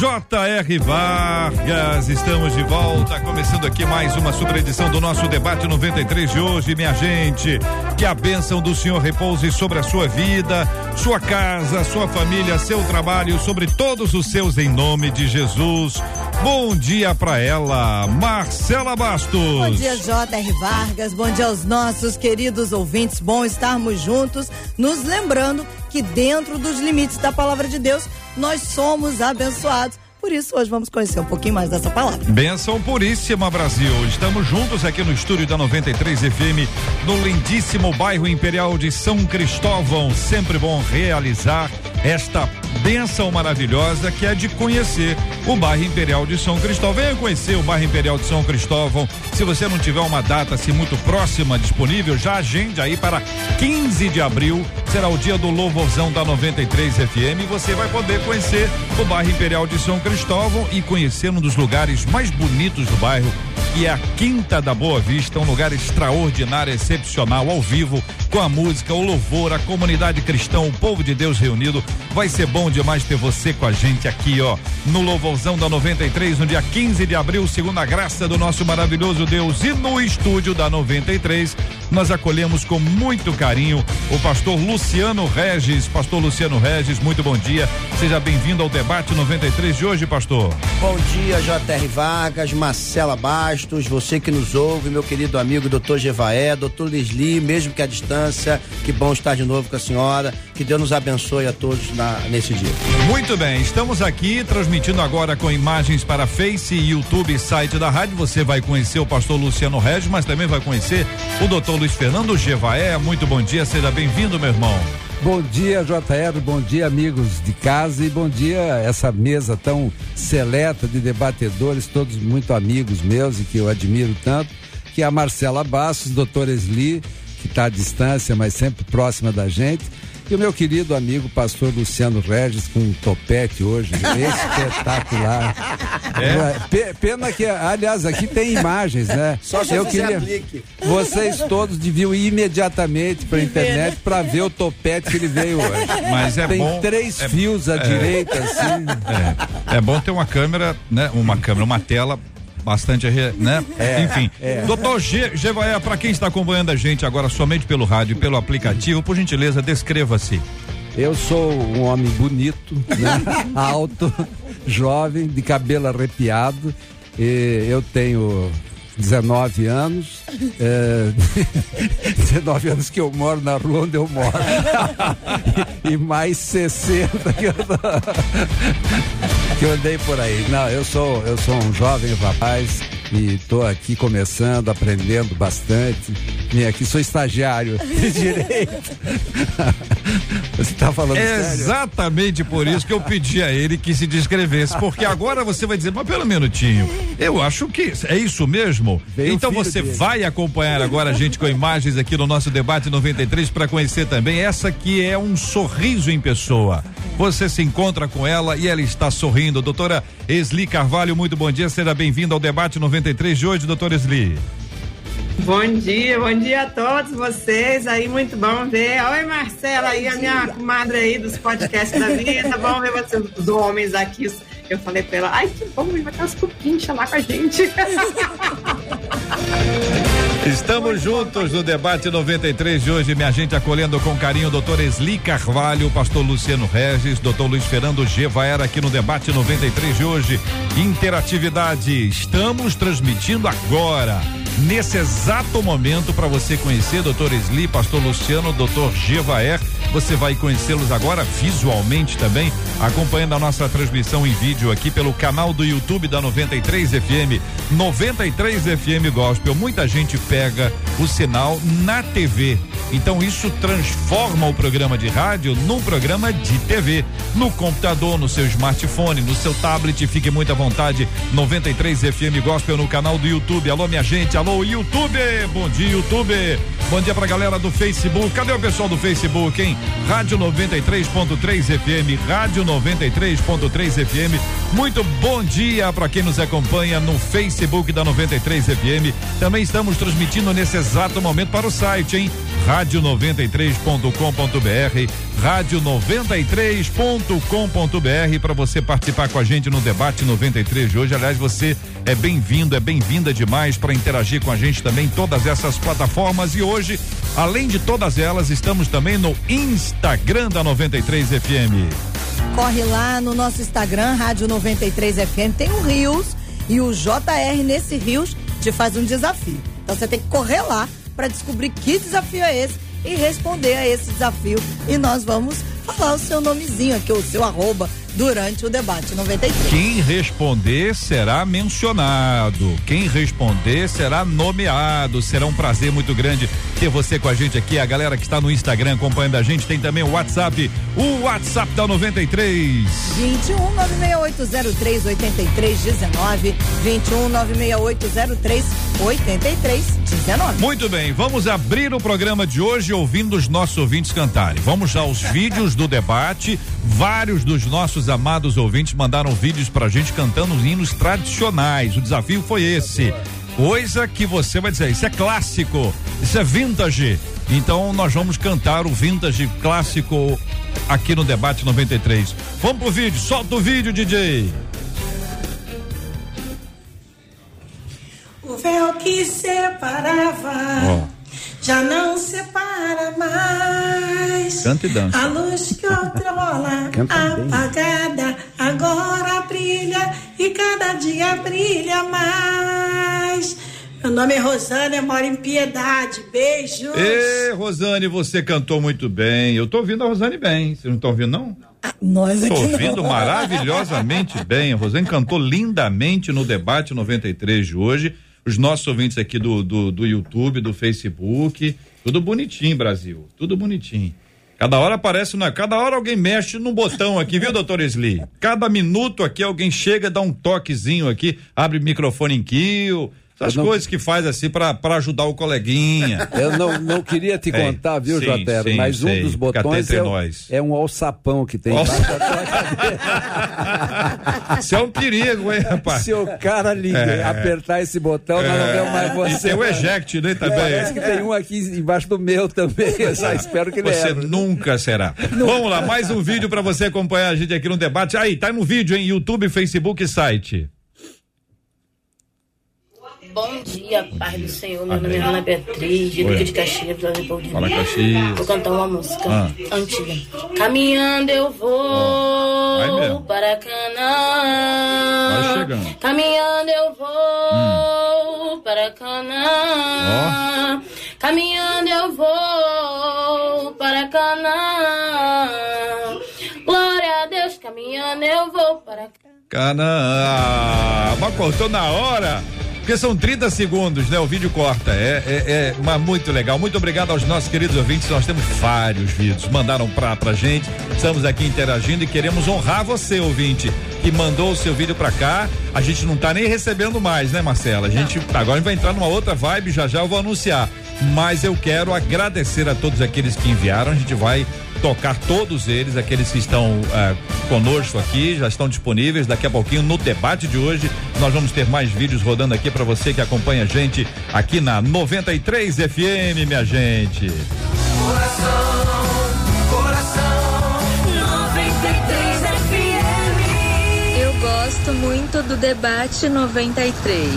J.R. Vargas, estamos de volta, começando aqui mais uma super edição do nosso debate 93 de hoje, minha gente. Que a bênção do Senhor repouse sobre a sua vida, sua casa, sua família, seu trabalho, sobre todos os seus, em nome de Jesus. Bom dia para ela, Marcela Bastos. Bom dia, J.R. Vargas. Bom dia aos nossos queridos ouvintes. Bom estarmos juntos, nos lembrando que dentro dos limites da palavra de Deus, nós somos abençoados. Por isso, hoje vamos conhecer um pouquinho mais dessa palavra. Benção puríssima, Brasil. Estamos juntos aqui no estúdio da 93 FM, no lindíssimo bairro Imperial de São Cristóvão. Sempre bom realizar esta benção maravilhosa que é de conhecer o bairro Imperial de São Cristóvão. Venha conhecer o bairro Imperial de São Cristóvão. Se você não tiver uma data assim muito próxima disponível, já agende aí para 15 de abril. Será o dia do louvorzão da 93 FM. Você vai poder conhecer o bairro Imperial de São Cristóvão e conhecer um dos lugares mais bonitos do bairro que é a Quinta da Boa Vista, um lugar extraordinário, excepcional, ao vivo, com a música, o louvor, a comunidade cristã, o povo de Deus reunido. Vai ser bom demais ter você com a gente aqui, ó, no Louvorzão da 93, no dia 15 de abril, segundo a graça do nosso maravilhoso Deus. E no estúdio da 93, nós acolhemos com muito carinho o pastor Luciano Regis. Pastor Luciano Regis, muito bom dia. Seja bem-vindo ao debate 93 de hoje, pastor. Bom dia, J.R. Vargas, Marcela Bastos, você que nos ouve, meu querido amigo doutor Jevaé, doutor Leslie, mesmo que à distância. Que bom estar de novo com a senhora. Que Deus nos abençoe a todos na, nesse dia. Muito bem, estamos aqui transmitindo agora com imagens para Face, YouTube e site da rádio. Você vai conhecer o pastor Luciano Regis, mas também vai conhecer o doutor Luiz Fernando Jevaé. Muito bom dia, seja bem-vindo, meu irmão. Bom dia, JR, bom dia, amigos de casa, e bom dia essa mesa tão seleta de debatedores, todos muito amigos meus e que eu admiro tanto, que é a Marcela Bastos, doutor Esli, que está à distância, mas sempre próxima da gente. E o meu querido amigo pastor Luciano Regis com um topete hoje, espetacular. É. Pena que, aliás, aqui tem imagens, né? Só eu queria. Aplique. Vocês todos deviam ir imediatamente para a internet para ver o topete que ele veio hoje. Mas é tem bom. Tem três é, fios à é, direita, assim. É, é bom ter uma câmera, né? Uma câmera, uma tela bastante, né? É, Enfim. É. Doutor G, Gevaé, para quem está acompanhando a gente agora somente pelo rádio e pelo aplicativo, por gentileza, descreva-se. Eu sou um homem bonito, né? alto, jovem, de cabelo arrepiado. E eu tenho 19 anos. É, 19 anos que eu moro na rua onde eu moro. e, mais 60 que eu, que eu andei por aí. Não, eu sou, eu sou um jovem rapaz e estou aqui começando, aprendendo bastante. Vim aqui, sou estagiário de direito. Você está falando é sério? Exatamente por isso que eu pedi a ele que se descrevesse, porque agora você vai dizer, mas pelo minutinho, eu acho que é isso mesmo. Veio então você dele. vai acompanhar agora a gente com imagens aqui no nosso debate 93 para conhecer também essa que é um sorriso em pessoa. Você se encontra com ela e ela está sorrindo. Doutora Esli Carvalho, muito bom dia, seja bem-vinda ao debate 93 de hoje, doutora Esli. Bom dia, bom dia a todos vocês aí, muito bom ver. Oi, Marcela, aí a minha comadre aí dos podcasts da vida. Bom ver vocês, os homens aqui. Eu falei pra ela, ai, que bom, vai ter umas cupinchas lá com a gente. Estamos juntos no debate 93 de hoje, minha gente, acolhendo com carinho o doutor Esli Carvalho, pastor Luciano Regis, doutor Luiz Fernando Gevaera aqui no debate 93 de hoje. Interatividade, estamos transmitindo agora nesse exato momento para você conhecer doutor Esli, pastor Luciano, doutor Gevaer Você vai conhecê-los agora visualmente também, acompanhando a nossa transmissão em vídeo aqui pelo canal do YouTube da 93 FM. 93 FM Gospel. Muita gente pega o sinal na TV. Então isso transforma o programa de rádio num programa de TV. No computador, no seu smartphone, no seu tablet, fique muito à vontade. 93 FM Gospel no canal do YouTube. Alô, minha gente, alô, YouTube! Bom dia, YouTube! Bom dia pra galera do Facebook. Cadê o pessoal do Facebook, hein? Rádio 93.3 FM, Rádio 93.3 FM. Muito bom dia para quem nos acompanha no Facebook da 93 FM. Também estamos transmitindo nesse exato momento para o site, hein? rádio93.com.br, rádio93.com.br para você participar com a gente no debate 93 de hoje. Aliás, você é bem-vindo, é bem-vinda demais para interagir com a gente também em todas essas plataformas e hoje, além de todas elas, estamos também no Instagram da 93 FM. Corre lá no nosso Instagram, Rádio 93 FM, tem um Rios e o JR nesse Rios te faz um desafio. Então você tem que correr lá para descobrir que desafio é esse e responder a esse desafio. E nós vamos falar o seu nomezinho aqui, o seu arroba, durante o debate 93. Quem responder será mencionado. Quem responder será nomeado. Será um prazer muito grande ter você com a gente aqui. A galera que está no Instagram acompanhando a gente tem também o WhatsApp, o WhatsApp da 93. 21 96803 8319 21 96803 8319. Muito bem, vamos abrir o programa de hoje ouvindo os nossos ouvintes cantarem. Vamos aos vídeos do debate. Vários dos nossos amados ouvintes mandaram vídeos pra gente cantando os hinos tradicionais. O desafio foi esse. Coisa que você vai dizer, isso é clássico, isso é vintage. Então nós vamos cantar o vintage clássico aqui no debate 93. Vamos pro vídeo, solta o vídeo, DJ. O véu que separava Ó. já não separa mais. Canta e dança. A luz que outrora apagada agora brilha e cada dia brilha mais. Meu nome é Rosana, eu moro em Piedade. Beijos. Ê, Rosane, você cantou muito bem. Eu tô ouvindo a Rosane bem. Vocês não estão ouvindo, não? Nós Tô aqui ouvindo não. maravilhosamente bem. A Rosane cantou lindamente no debate 93 de hoje. Os nossos ouvintes aqui do, do, do YouTube, do Facebook, tudo bonitinho, Brasil. Tudo bonitinho. Cada hora aparece, na, cada hora alguém mexe no botão aqui, viu, doutor Sli? Cada minuto aqui alguém chega, dá um toquezinho aqui, abre microfone em kill. Eu não- coisas que faz assim pra pra ajudar o coleguinha. Eu não, não queria te É, contar, viu, sim, Jotero? Mas um dos botões é, nós. é um alçapão que tem Alça- Isso é um perigo, hein, rapaz? Se o cara liga, É. apertar esse botão, nós não vemos mais E você. tem o eject, né, também. Parece que tem um aqui embaixo do meu também. Eu só espero que ele Você erre. nunca será. Vamos lá, mais um vídeo pra você acompanhar a gente aqui no debate. Aí, tá no vídeo, hein? YouTube, Facebook e site. Bom dia, Pai do Senhor. Meu Amém. nome é Ana Beatriz, de. Duque de Caxias, do Fala. Caxias. Vou cantar uma música Ah. antiga. Caminhando eu vou mesmo. para Canaã. Vai chegando. Caminhando eu vou para Canaã. Caminhando eu vou para Canaã. Glória a Deus, caminhando eu vou para Canaã. Canaã. Mas cortou na hora. Porque são 30 segundos, né? O vídeo corta. É, é, é mas muito legal. Muito obrigado aos nossos queridos ouvintes. Nós temos vários vídeos. Mandaram pra, pra gente. Estamos aqui interagindo e queremos honrar você, ouvinte, que mandou o seu vídeo pra cá. A gente não tá nem recebendo mais, né, Marcela? A gente agora a gente vai entrar numa outra vibe, já já eu vou anunciar. Mas eu quero agradecer a todos aqueles que enviaram. A gente vai tocar todos eles, aqueles que estão ah, conosco aqui, já estão disponíveis. Daqui a pouquinho, no debate de hoje, nós vamos ter mais vídeos rodando aqui para você que acompanha a gente aqui na 93 FM, minha gente. Eu gosto muito do debate 93.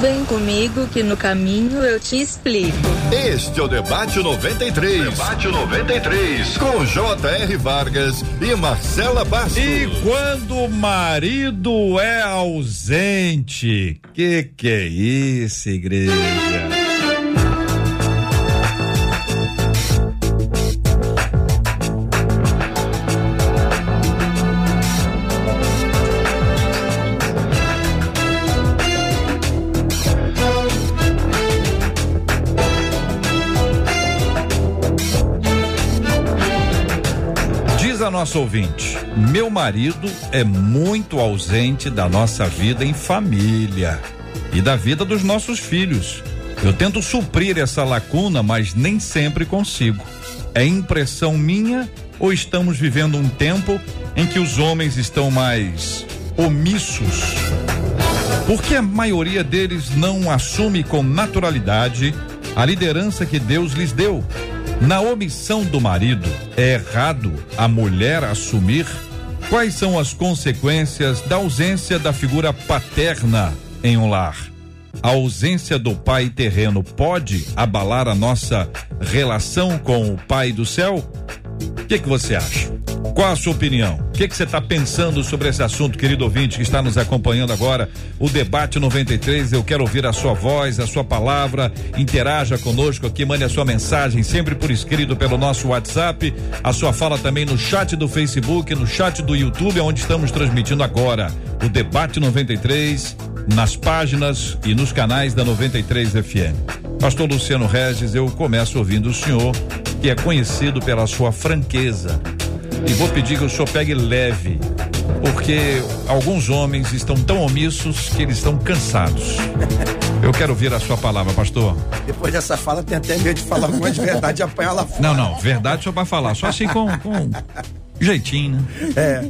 Vem comigo que no caminho eu te explico. Este é o Debate 93. Debate 93. Com J.R. Vargas e Marcela Bastos. E quando o marido é ausente, que que é isso, igreja? Nosso ouvinte: Meu marido é muito ausente da nossa vida em família e da vida dos nossos filhos. Eu tento suprir essa lacuna, mas nem sempre consigo. É impressão minha ou estamos vivendo um tempo em que os homens estão mais omissos? Porque a maioria deles não assume com naturalidade a liderança que Deus lhes deu. Na omissão do marido, é errado a mulher assumir quais são as consequências da ausência da figura paterna em um lar. A ausência do pai terreno pode abalar a nossa relação com o pai do céu? O que, que você acha? Qual a sua opinião? O que, que você está pensando sobre esse assunto, querido ouvinte que está nos acompanhando agora? O debate 93. Eu quero ouvir a sua voz, a sua palavra. Interaja conosco aqui, mande a sua mensagem sempre por escrito pelo nosso WhatsApp. A sua fala também no chat do Facebook, no chat do YouTube, onde estamos transmitindo agora o debate 93 nas páginas e nos canais da 93 FM. Pastor Luciano Regis, eu começo ouvindo o senhor, que é conhecido pela sua franqueza. E vou pedir que o senhor pegue leve, porque alguns homens estão tão omissos que eles estão cansados. Eu quero ouvir a sua palavra, pastor. Depois dessa fala, tem até medo de falar alguma de verdade e apanhar lá fora. Não, não, verdade só vai falar, só assim com, com jeitinho, né? É.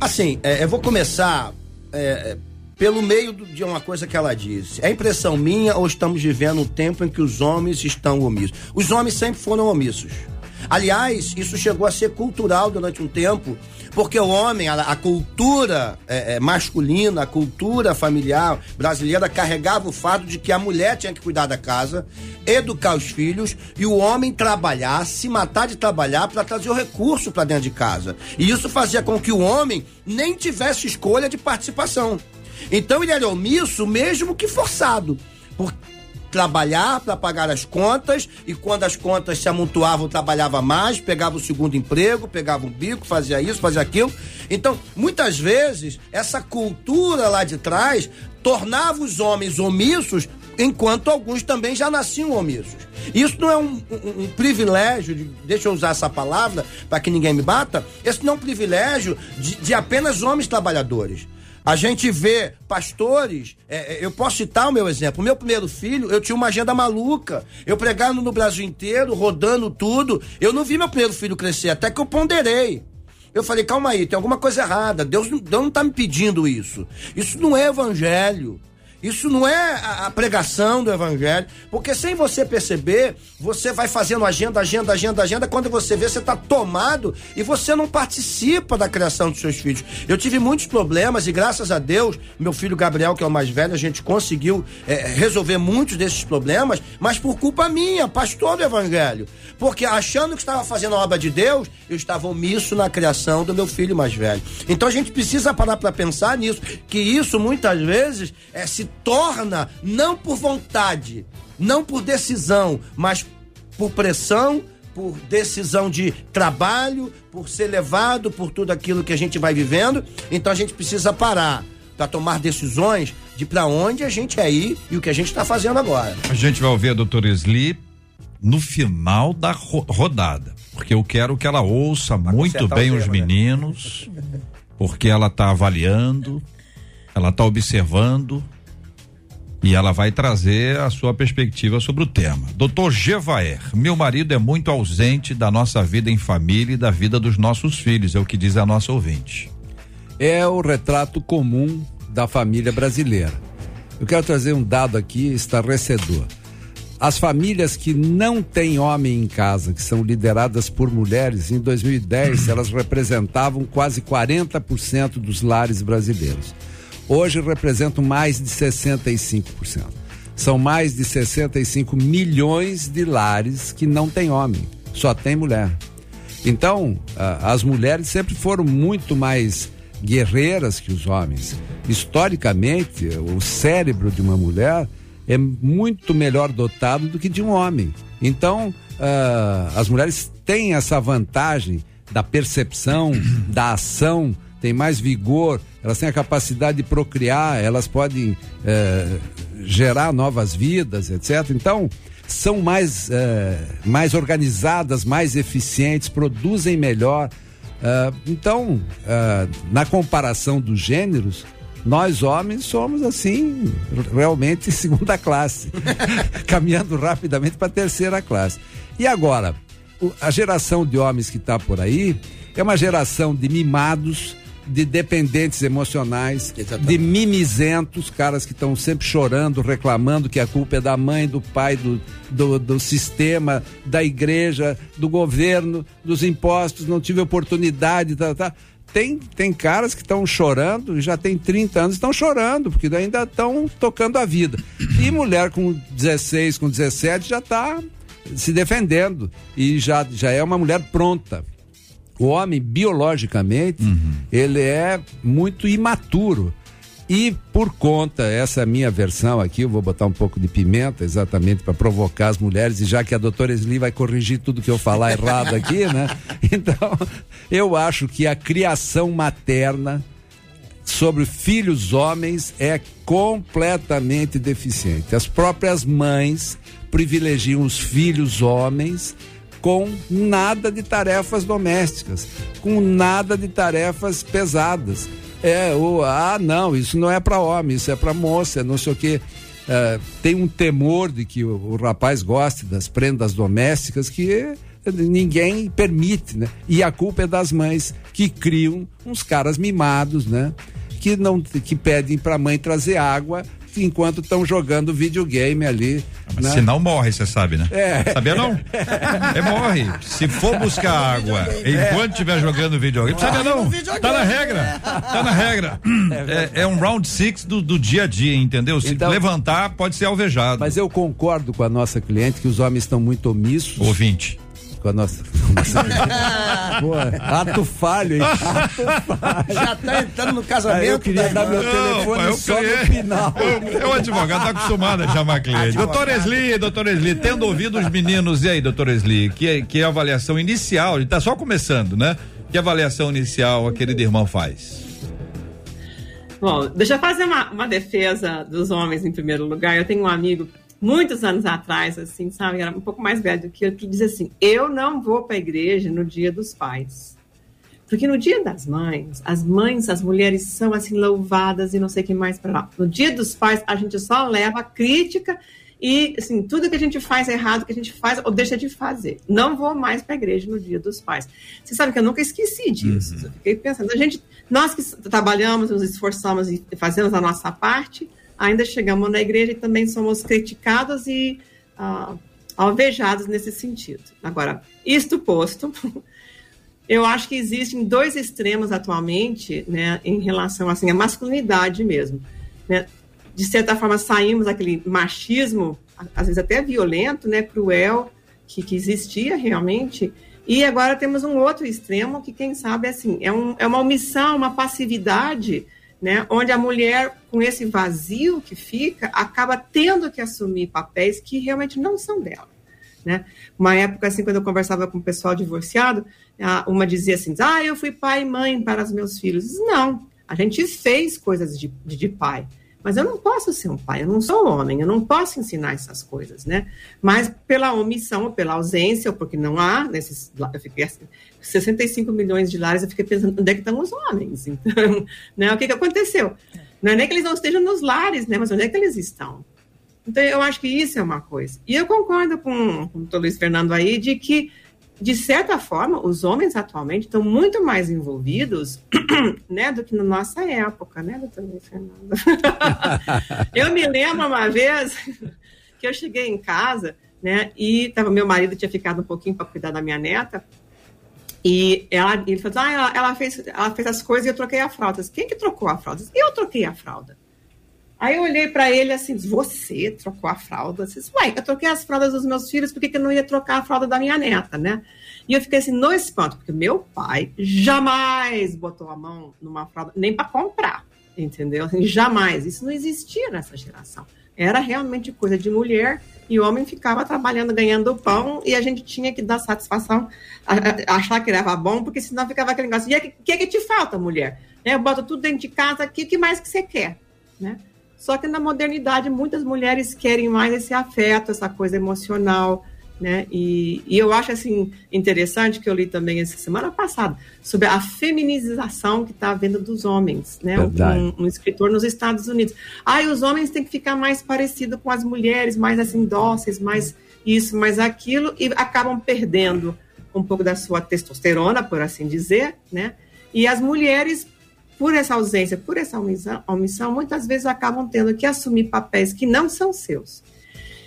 Assim, é, eu vou começar é, pelo meio do- de uma coisa que ela disse. É impressão minha ou estamos vivendo um tempo em que os homens estão omissos? Os homens sempre foram omissos. Aliás, isso chegou a ser cultural durante um tempo, porque o homem, a, a cultura é, é, masculina, a cultura familiar brasileira carregava o fato de que a mulher tinha que cuidar da casa, educar os filhos e o homem trabalhar, se matar de trabalhar para trazer o recurso para dentro de casa. E isso fazia com que o homem nem tivesse escolha de participação. Então ele era omisso, mesmo que forçado, trabalhar para pagar as contas e quando as contas se amontoavam, trabalhava mais, pegava o segundo emprego, pegava um bico, fazia isso, fazia aquilo. Então, muitas vezes, essa cultura lá de trás tornava os homens omissos, enquanto alguns também já nasciam omissos. Isso não é um, um- um privilégio, de- deixa eu usar essa palavra para que ninguém me bata, esse não é um privilégio de- de apenas homens trabalhadores. A gente vê pastores, é, é, eu posso citar o meu exemplo. O meu primeiro filho, eu tinha uma agenda maluca. Eu pregando no Brasil inteiro, rodando tudo. Eu não vi meu primeiro filho crescer, até que eu ponderei. Eu falei, calma aí, tem alguma coisa errada. Deus, Deus não tá me pedindo isso. Isso não é evangelho. Isso não é a, pregação do evangelho, porque sem você perceber, você vai fazendo agenda, agenda, agenda, agenda. Quando você vê, você está tomado e você não participa da criação dos seus filhos. Eu tive muitos problemas e graças a Deus, meu filho Gabriel, que é o mais velho, a gente conseguiu eh, resolver muitos desses problemas, mas por culpa minha, pastor do evangelho. Porque achando que estava fazendo a obra de Deus, eu estava omisso na criação do meu filho mais velho. Então a gente precisa parar para pensar nisso, que isso muitas vezes é, se torna não por vontade, não por decisão, mas por pressão, por decisão de trabalho, por ser levado por tudo aquilo que a gente vai vivendo. Então a gente precisa parar para tomar decisões de para onde a gente é ir e o que a gente está fazendo agora. A gente vai ouvir a doutora Sli no final da ro- rodada, porque eu quero que ela ouça muito consertar bem os os né? meninos, porque ela está avaliando, ela está observando e ela vai trazer a sua perspectiva sobre o tema. Doutor Gevaer, meu marido é muito ausente da nossa vida em família e da vida dos nossos filhos, é o que diz a nossa ouvinte. é o retrato comum da família brasileira. Eu quero trazer um dado aqui estarrecedor. As famílias que não têm homem em casa, que são lideradas por mulheres, em 2010 elas representavam quase 40% dos lares brasileiros. Hoje representam mais de 65%. São mais de 65 milhões de lares que não têm homem, só tem mulher. Então, as mulheres sempre foram muito mais guerreiras que os homens. Historicamente, o cérebro de uma mulher é muito melhor dotado do que de um homem. Então, ah, as mulheres têm essa vantagem da percepção, da ação, têm mais vigor, elas têm a capacidade de procriar, elas podem eh, gerar novas vidas, etc. Então, são mais, eh, mais organizadas, mais eficientes, produzem melhor. Uh, então, na comparação dos gêneros, nós homens somos assim, realmente segunda classe, caminhando rapidamente para terceira classe. E agora, a geração de homens que está por aí é uma geração de mimados, de dependentes emocionais, Exatamente. de mimizentos, caras que estão sempre chorando, reclamando que a culpa é da mãe, do pai, do, do, do, sistema, da igreja, do governo, dos impostos, não tive oportunidade, tá, tá. Tem, tem caras que estão chorando, já tem 30 anos, estão chorando, porque ainda estão tocando a vida. E mulher com 16, com 17 já está se defendendo e já, já é uma mulher pronta. O homem, biologicamente, uhum. ele é muito imaturo. E por conta, essa é minha versão aqui, eu vou botar um pouco de pimenta exatamente para provocar as mulheres, e já que a doutora Esli vai corrigir tudo que eu falar errado aqui, né? Então, eu acho que a criação materna sobre filhos homens é completamente deficiente. As próprias mães privilegiam os filhos homens com nada de tarefas domésticas, com nada de tarefas pesadas. É, o, ah, não, isso não é para homem, isso é para moça, não sei o quê. É, tem um temor de que o, o, rapaz goste das prendas domésticas que ninguém permite, né? E a culpa é das mães que criam uns caras mimados, né? Que não que pedem para a mãe trazer água enquanto estão jogando videogame ali. Ah, mas né? Senão morre, você sabe, né? É. Sabia não? É, morre. Se for buscar água enquanto estiver jogando videogame, sabia não? Tá na regra. Tá na regra. É, é, é um round six do, do, dia a dia, entendeu? Se então, levantar, pode ser alvejado. Mas eu concordo com a nossa cliente que os homens estão muito omissos. Ouvinte com a nossa. Pô, ato falho, hein? Ato falho. Já tá entrando no casamento. Aí eu queria dar meu telefone não, só no final. É o advogado tá acostumado a chamar cliente. Doutor Esli, doutor Esli, tendo ouvido os meninos, e aí, doutor Esli, que, que avaliação inicial, ele tá só começando, né? Que avaliação inicial a querida irmã faz? Bom, deixa eu fazer uma, uma defesa dos homens em primeiro lugar. Eu tenho um amigo muitos anos atrás, assim, sabe? Era um pouco mais velho do que eu, que dizia assim: eu não vou para a igreja no dia dos pais. Porque no dia das mães, as mães, as mulheres são assim louvadas e não sei o que mais para lá. No dia dos pais, a gente só leva crítica e assim, tudo que a gente faz errado, que a gente faz ou deixa de fazer. Não vou mais para a igreja no dia dos pais. Você sabe que eu nunca esqueci disso. Uhum. Eu fiquei pensando, a gente, nós que trabalhamos, nos esforçamos e fazemos a nossa parte, ainda chegamos na igreja e também somos criticados e uh, alvejados nesse sentido. Agora, isto posto, eu acho que existem dois extremos atualmente, né, em relação assim à masculinidade mesmo, né? De certa forma saímos daquele machismo, às vezes até violento, né, cruel que, que existia realmente, e agora temos um outro extremo que quem sabe assim é, um, é uma omissão, uma passividade né, onde a mulher, com esse vazio que fica, acaba tendo que assumir papéis que realmente não são dela. Né? Uma época, assim, quando eu conversava com o pessoal divorciado, uma dizia assim: Ah, eu fui pai e mãe para os meus filhos. Não, a gente fez coisas de, de, pai. Mas eu não posso ser um pai, eu não sou homem, eu não posso ensinar essas coisas, né? Mas pela omissão, pela ausência, ou porque não há nesses. Eu fiquei assim, 65 milhões de lares, eu fiquei pensando, onde é que estão os homens? Então, né? O que, que aconteceu? Não é nem que eles não estejam nos lares, né? Mas onde é que eles estão? Então, eu acho que isso é uma coisa. E eu concordo com, com o Luiz Fernando aí de que de certa forma, os homens atualmente estão muito mais envolvidos, né, do que na nossa época, né, doutor Fernando? eu me lembro uma vez que eu cheguei em casa, né, e tava, meu marido tinha ficado um pouquinho para cuidar da minha neta, e ela, ele falou, ah, ela, ela, fez, ela fez as coisas e eu troquei a fralda. Quem que trocou a fralda? Eu troquei a fralda. Aí eu olhei para ele assim, você trocou a fralda? Eu disse, ué, eu troquei as fraldas dos meus filhos, por que, que eu não ia trocar a fralda da minha neta, né? E eu fiquei assim, no espanto, porque meu pai jamais botou a mão numa fralda, nem para comprar, entendeu? Assim, jamais. Isso não existia nessa geração. Era realmente coisa de mulher e o homem ficava trabalhando, ganhando pão, e a gente tinha que dar satisfação, achar que era bom, porque senão ficava aquele negócio, e o que, que, que te falta, mulher? Eu boto tudo dentro de casa aqui, o que mais que você quer? Né? Só que na modernidade muitas mulheres querem mais esse afeto, essa coisa emocional, né? E, e, eu acho assim interessante que eu li também essa semana passada sobre a feminização que está havendo dos homens, né? Um, um, escritor nos Estados Unidos. Ah, e os homens têm que ficar mais parecidos com as mulheres, mais assim dóceis, mais isso, mais aquilo, e acabam perdendo um pouco da sua testosterona, por assim dizer, né? E as mulheres, por essa ausência, por essa omissão, muitas vezes acabam tendo que assumir papéis que não são seus.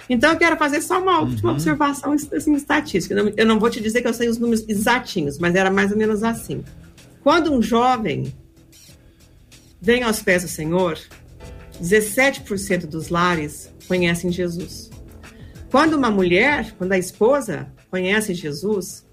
Então, eu quero fazer só uma última uhum. observação assim, estatística. Eu não vou te dizer que eu sei os números exatinhos, mas era mais ou menos assim. Quando um jovem vem aos pés do Senhor, 17% dos lares conhecem Jesus. Quando uma mulher, quando a esposa conhece Jesus,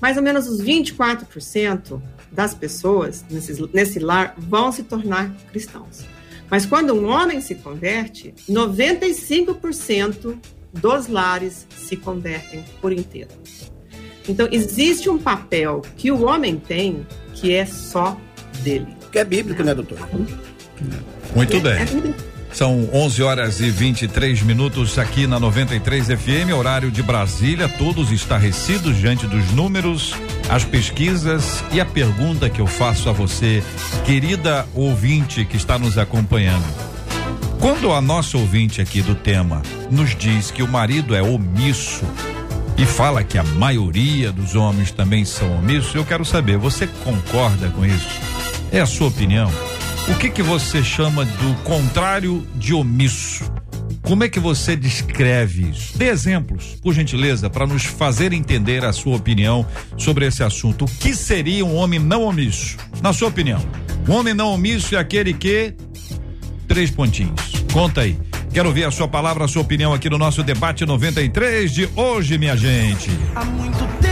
mais ou menos os 24% das pessoas nesse, nesse lar vão se tornar cristãos. Mas quando um homem se converte, 95% dos lares se convertem por inteiro. Então, existe um papel que o homem tem que é só dele. Que é bíblico, né, doutor? Muito é, bem. É são 11 horas e 23 minutos aqui na 93 FM, horário de Brasília, todos estarrecidos diante dos números, as pesquisas e a pergunta que eu faço a você, querida ouvinte que está nos acompanhando. Quando a nossa ouvinte aqui do tema nos diz que o marido é omisso e fala que a maioria dos homens também são omissos, eu quero saber, você concorda com isso? É a sua opinião? O que que você chama do contrário de omisso? Como é que você descreve isso? Dê exemplos, por gentileza, para nos fazer entender a sua opinião sobre esse assunto. O que seria um homem não omisso? Na sua opinião, um homem não omisso é aquele que três pontinhos. Conta aí. Quero ouvir a sua palavra, a sua opinião aqui no nosso debate 93 de hoje, minha gente. Há muito tempo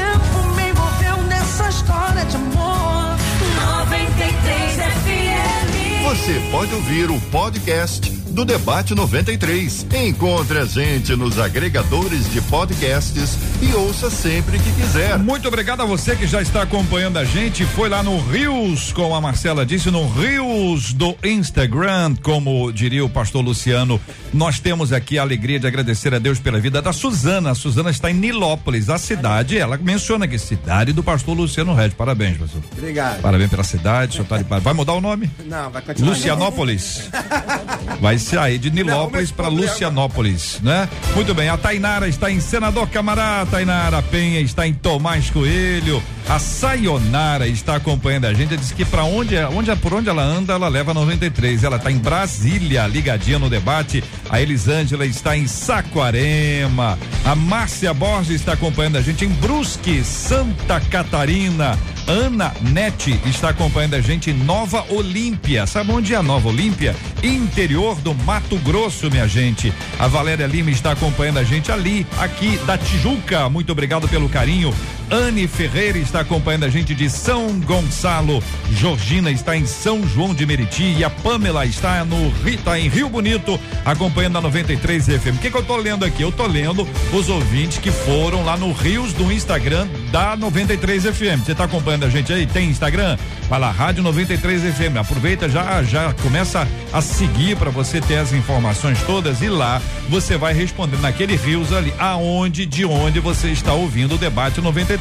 Você pode ouvir o podcast do Debate 93. Encontre a gente nos agregadores de podcasts e ouça sempre que quiser. Muito obrigado a você que já está acompanhando a gente. Foi lá no Rios, como a Marcela disse, no Rios do Instagram, como diria o pastor Luciano. Nós temos aqui a alegria de agradecer a Deus pela vida da Suzana. A Suzana está em Nilópolis, a cidade. Ela menciona que cidade do pastor Luciano Red. Parabéns, pastor. Obrigado. Parabéns pela cidade. Tá de... Vai mudar o nome? Não, vai continuar. Lucianópolis. vai sair de Nilópolis para Lucianópolis, né? Muito bem, a Tainara está em Senador Camará, Tainara Penha está em Tomás Coelho, a Sayonara está acompanhando a gente, disse que para onde, onde, por onde ela anda, ela leva 93. Ela está em Brasília, ligadinha no debate. A Elisângela está em Saquarema. A Márcia Borges está acompanhando a gente em Brusque, Santa Catarina. Ana Nete está acompanhando a gente em Nova Olímpia. Sabe onde é a Nova Olímpia? Interior do Mato Grosso, minha gente. A Valéria Lima está acompanhando a gente ali, aqui da Tijuca. Muito obrigado pelo carinho. Anne Ferreira está acompanhando a gente de São Gonçalo. Georgina está em São João de Meriti e a Pamela está no Rita em Rio Bonito, acompanhando a 93 FM. O que, que eu tô lendo aqui? Eu tô lendo os ouvintes que foram lá no Rios do Instagram da 93 FM. Você tá acompanhando a gente aí? Tem Instagram? Vai lá, Rádio 93 FM. Aproveita já, já começa a seguir para você ter as informações todas e lá você vai responder naquele Rios ali aonde, de onde você está ouvindo o debate 93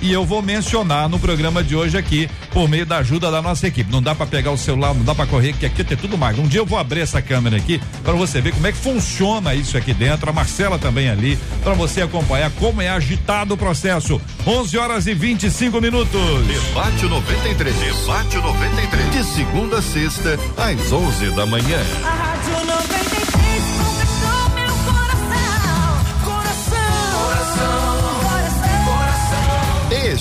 e eu vou mencionar no programa de hoje aqui por meio da ajuda da nossa equipe. Não dá para pegar o celular, não dá para correr, que aqui tem tudo mais. Um dia eu vou abrir essa câmera aqui para você ver como é que funciona isso aqui dentro. A Marcela também ali para você acompanhar como é agitado o processo. 11 horas e 25 minutos. Debate 93. Debate 93. De segunda a sexta às 11 da manhã. A Rádio 93.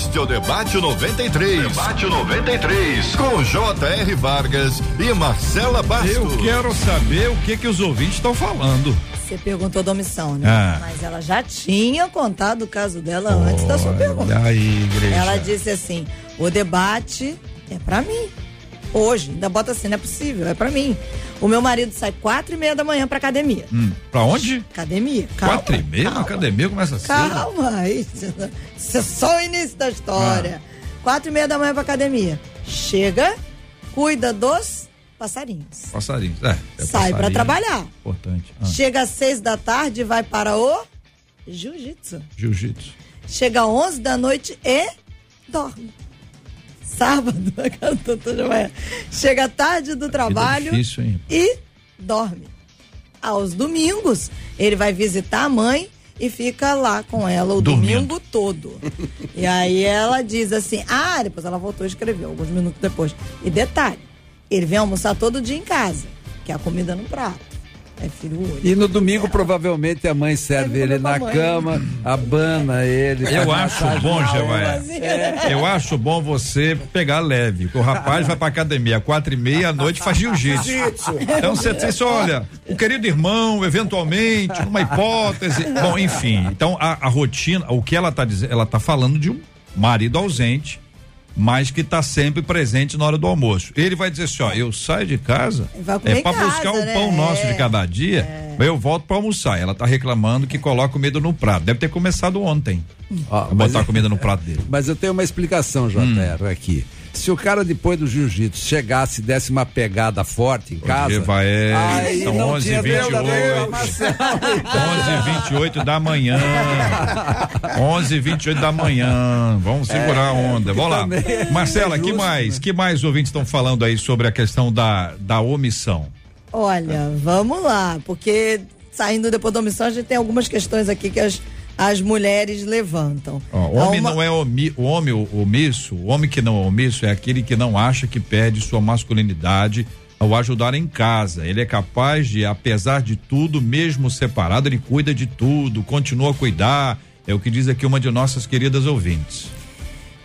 Este é o Debate 93. Debate 93. Com J.R. Vargas e Marcela Bastos. Eu quero saber o que que os ouvintes estão falando. Você perguntou da omissão, né? Ah. Mas ela já tinha contado o caso dela oh, antes da sua pergunta. Aí, igreja. Ela disse assim: o debate é para mim. Hoje, ainda bota assim, não é possível, é para mim. O meu marido sai quatro e meia da manhã pra academia. Hum, pra onde? Academia. Calma, quatro e meia? Calma. Academia começa cedo. Calma, isso, isso é só o início da história. Ah. Quatro e meia da manhã pra academia. Chega, cuida dos passarinhos. Passarinhos, é. é Sai para trabalhar. Importante. Ah. Chega às seis da tarde, vai para o jiu-jitsu. Jiu-jitsu. Chega às 11 da noite e dorme. Sábado, a casa do doutor. Chega tarde do trabalho difícil, e dorme. Aos domingos, ele vai visitar a mãe e fica lá com ela o Dormindo. domingo todo. e aí ela diz assim: ah, depois ela voltou a escrever, alguns minutos depois. E detalhe: ele vem almoçar todo dia em casa, que é a comida no prato. É filho único. E no domingo, provavelmente, a mãe serve ele na cama, abana ele. Eu acho bom, onda. Eu acho bom você pegar leve. O rapaz vai pra academia quatro e meia à noite faz jiu-jitsu. Então você diz, olha, o querido irmão, eventualmente, uma hipótese. Bom, enfim. Então a, a rotina, o que ela tá dizendo, ela tá falando de um marido ausente, mas que tá sempre presente na hora do almoço. Ele vai dizer assim, ó, eu saio de casa é para buscar o né? pão nosso É. de cada dia, mas eu volto para almoçar. Ela tá reclamando que coloca comida no prato. Deve ter começado ontem. Mas- botar comida no prato dele. Mas eu tenho uma explicação, JR, aqui. Se o cara depois do jiu-jitsu chegasse e desse uma pegada forte em casa. Vai, é, aí são não 11 tinha 28 dúvida nenhuma, Marcelo. 11 28 da manhã. 11 28 da manhã. Vamos segurar a onda. Vamos lá. é Marcela, que justo, mais? Que mais ouvintes estão falando aí sobre a questão da, da omissão? Olha, vamos lá, porque saindo depois da omissão, a gente tem algumas questões aqui que as, as mulheres levantam. O homem Há uma- não é omi, o homem o- omisso, o homem que não é omisso é aquele que não acha que perde sua masculinidade ao ajudar em casa. Ele é capaz de, apesar de tudo, mesmo separado, ele cuida de tudo, continua a cuidar. É o que diz aqui uma de nossas queridas ouvintes.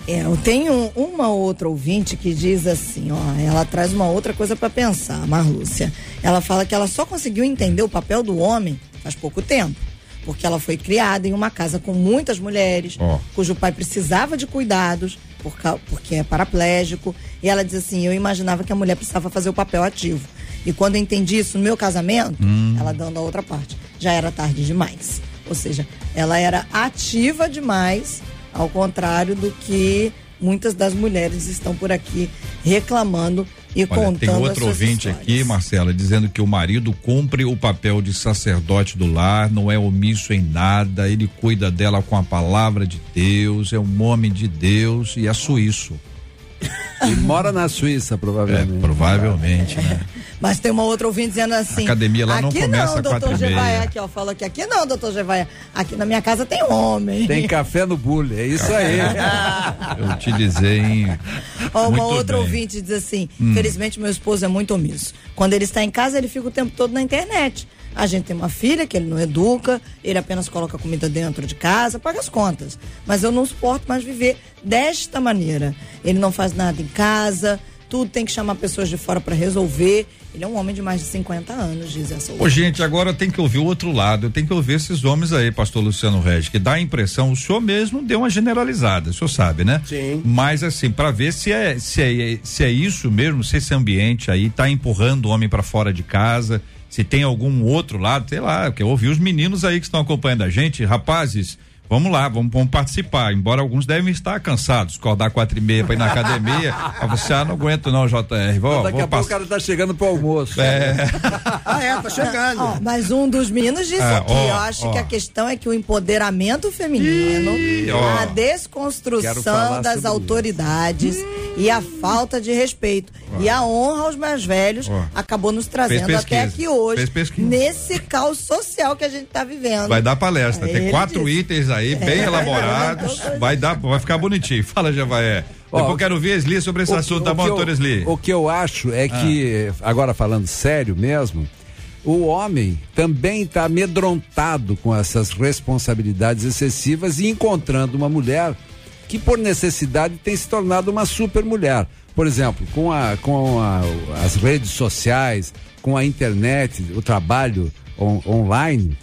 É, eu tenho uma outra ouvinte que diz assim, ó, ela traz uma outra coisa pra pensar, Marlúcia. Ela fala que ela só conseguiu entender o papel do homem faz pouco tempo, porque ela foi criada em uma casa com muitas mulheres, Ó. cujo pai precisava de cuidados, por porque é paraplégico, e ela diz assim, eu imaginava que a mulher precisava fazer o papel ativo. E quando eu entendi isso no meu casamento, ela dando a outra parte, já era tarde demais. Ou seja, ela era ativa demais, ao contrário do que muitas das mulheres estão por aqui reclamando e Olha, contando tem outro ouvinte histórias. aqui, Marcela, dizendo que o marido cumpre o papel de sacerdote do lar, não é omisso em nada, ele cuida dela com a palavra de Deus, é um homem de Deus e é suíço. E mora na Suíça, É, provavelmente. provavelmente, né? Mas tem uma outra ouvinte dizendo assim. Academia lá não aqui começa não, doutor e meia." Gevaia, aqui, ó, falou que aqui não, doutor Gevaia. Aqui na minha casa tem homem. Tem café no bule, é isso aí. Eu te dizer, hein? Ó, uma Muito outra bem. ouvinte diz assim: Hum. felizmente meu esposo é muito omisso. Quando ele está em casa, ele fica o tempo todo na internet. A gente tem uma filha que ele não educa, ele apenas coloca comida dentro de casa, paga as contas. Mas eu não suporto mais viver desta maneira. Ele não faz nada em casa, tudo tem que chamar pessoas de fora para resolver. Ele é um homem de mais de 50 anos, diz essa Ô, gente, agora tem que ouvir o outro lado, tem que ouvir esses homens aí, pastor Luciano Regis, que dá a impressão, o senhor mesmo deu uma generalizada, o senhor sabe, né? Sim. Mas assim, para ver se é, se é se é isso mesmo, se esse ambiente aí tá empurrando o homem para fora de casa, se tem algum outro lado, sei lá, que eu ouvi os meninos aí que estão acompanhando a gente, rapazes, vamos lá, vamos, vamos participar, embora alguns devem estar cansados, acordar quatro e meia para ir na academia, aí você, ah, não aguento não, JR, vou, Daqui vou a pouco o cara tá chegando pro almoço. É. Ah, é, tá chegando. Ó, mas um dos meninos disse Ah, aqui, ó, eu acho ó. que a questão é que o empoderamento feminino, ó. a desconstrução das autoridades e a falta de respeito e a honra aos mais velhos acabou nos trazendo Fez até aqui hoje, nesse caus social que a gente está vivendo. Vai dar palestra. Tem Ele quatro disse. itens aí, bem É. elaborados. Vai dar, vai ficar bonitinho. Fala, Javaé. Ó, Depois eu quero ver Sli sobre esse O assunto, tá bom, doutor Sli? O que eu acho é que, agora falando sério mesmo, o homem também está amedrontado com essas responsabilidades excessivas e encontrando uma mulher que, por necessidade, tem se tornado uma super mulher. Por exemplo, com, a, com a- as redes sociais, com a internet, o trabalho on- online,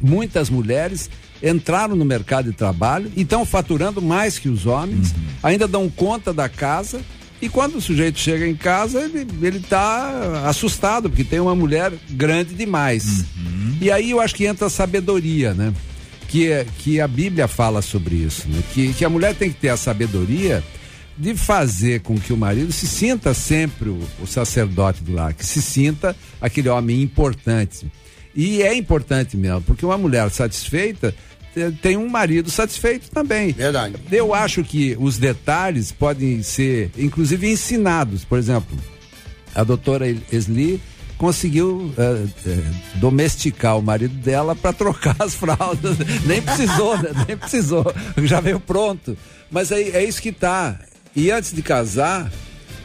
muitas mulheres entraram no mercado de trabalho e estão faturando mais que os homens, ainda dão conta da casa. E quando o sujeito chega em casa, ele, ele tá assustado, porque tem uma mulher grande demais. E aí eu acho que entra a sabedoria, né? Que, é- que a Bíblia fala sobre isso, né? Que, que a mulher tem que ter a sabedoria de fazer com que o marido se sinta sempre o, o sacerdote do lar, que se sinta aquele homem importante. E é importante mesmo, porque uma mulher satisfeita tem um marido satisfeito também. Verdade. Eu acho que os detalhes podem ser, inclusive, ensinados. Por exemplo, a doutora Esli conseguiu eh, eh, domesticar o marido dela para trocar as fraldas. Nem precisou, né? nem precisou. Já veio pronto. Mas é, é isso que tá. E antes de casar,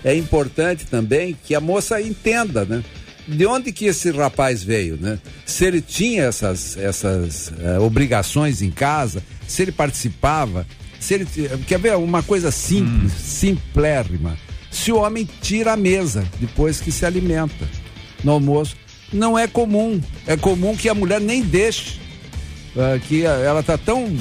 é importante também que a moça entenda, né? De onde que esse rapaz veio, né? Se ele tinha essas, essas eh, obrigações em casa, se ele participava, se ele quer ver uma coisa simples, simplérrima. Se o homem tira a mesa depois que se alimenta no almoço, não é comum. É comum que a mulher nem deixe, ah, que ela tá tão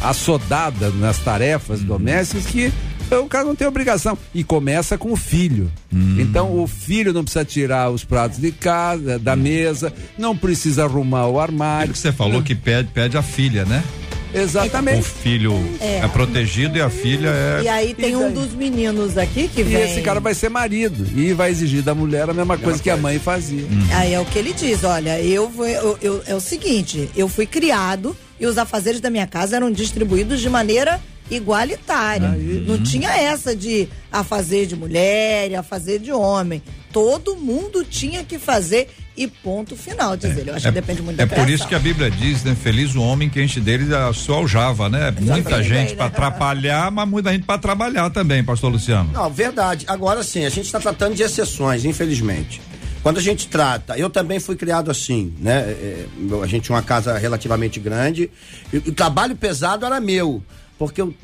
assodada nas tarefas domésticas que o cara não tem obrigação. E começa com o filho. Então o filho não precisa tirar os pratos de casa, da mesa, não precisa arrumar o armário. que você falou que pede, pede a filha, né? O Exatamente. filho É. é, protegido e a filha é. E aí tem E um dos meninos aqui que E vem. esse cara vai ser marido e vai exigir da mulher a mesma coisa que a mãe fazia. Aí é o que ele diz, olha, eu, vou- eu, eu- é o seguinte, eu fui criado e os afazeres da minha casa eram distribuídos de maneira igualitária. Não tinha essa de afazer de mulher e afazer de homem. Todo mundo tinha que fazer e ponto final, diz ele. Eu acho que depende muito da é por isso que a Bíblia diz, né? Feliz o homem que enche dele a sua aljava, né? Muita Exatamente, gente né? para atrapalhar, mas muita gente para trabalhar também, pastor Luciano. Não, verdade. Agora sim, a gente está tratando de exceções, infelizmente. Quando a gente trata, eu também fui criado assim, né? É, meu- a gente tinha uma casa relativamente grande e o trabalho pesado era meu, porque eu,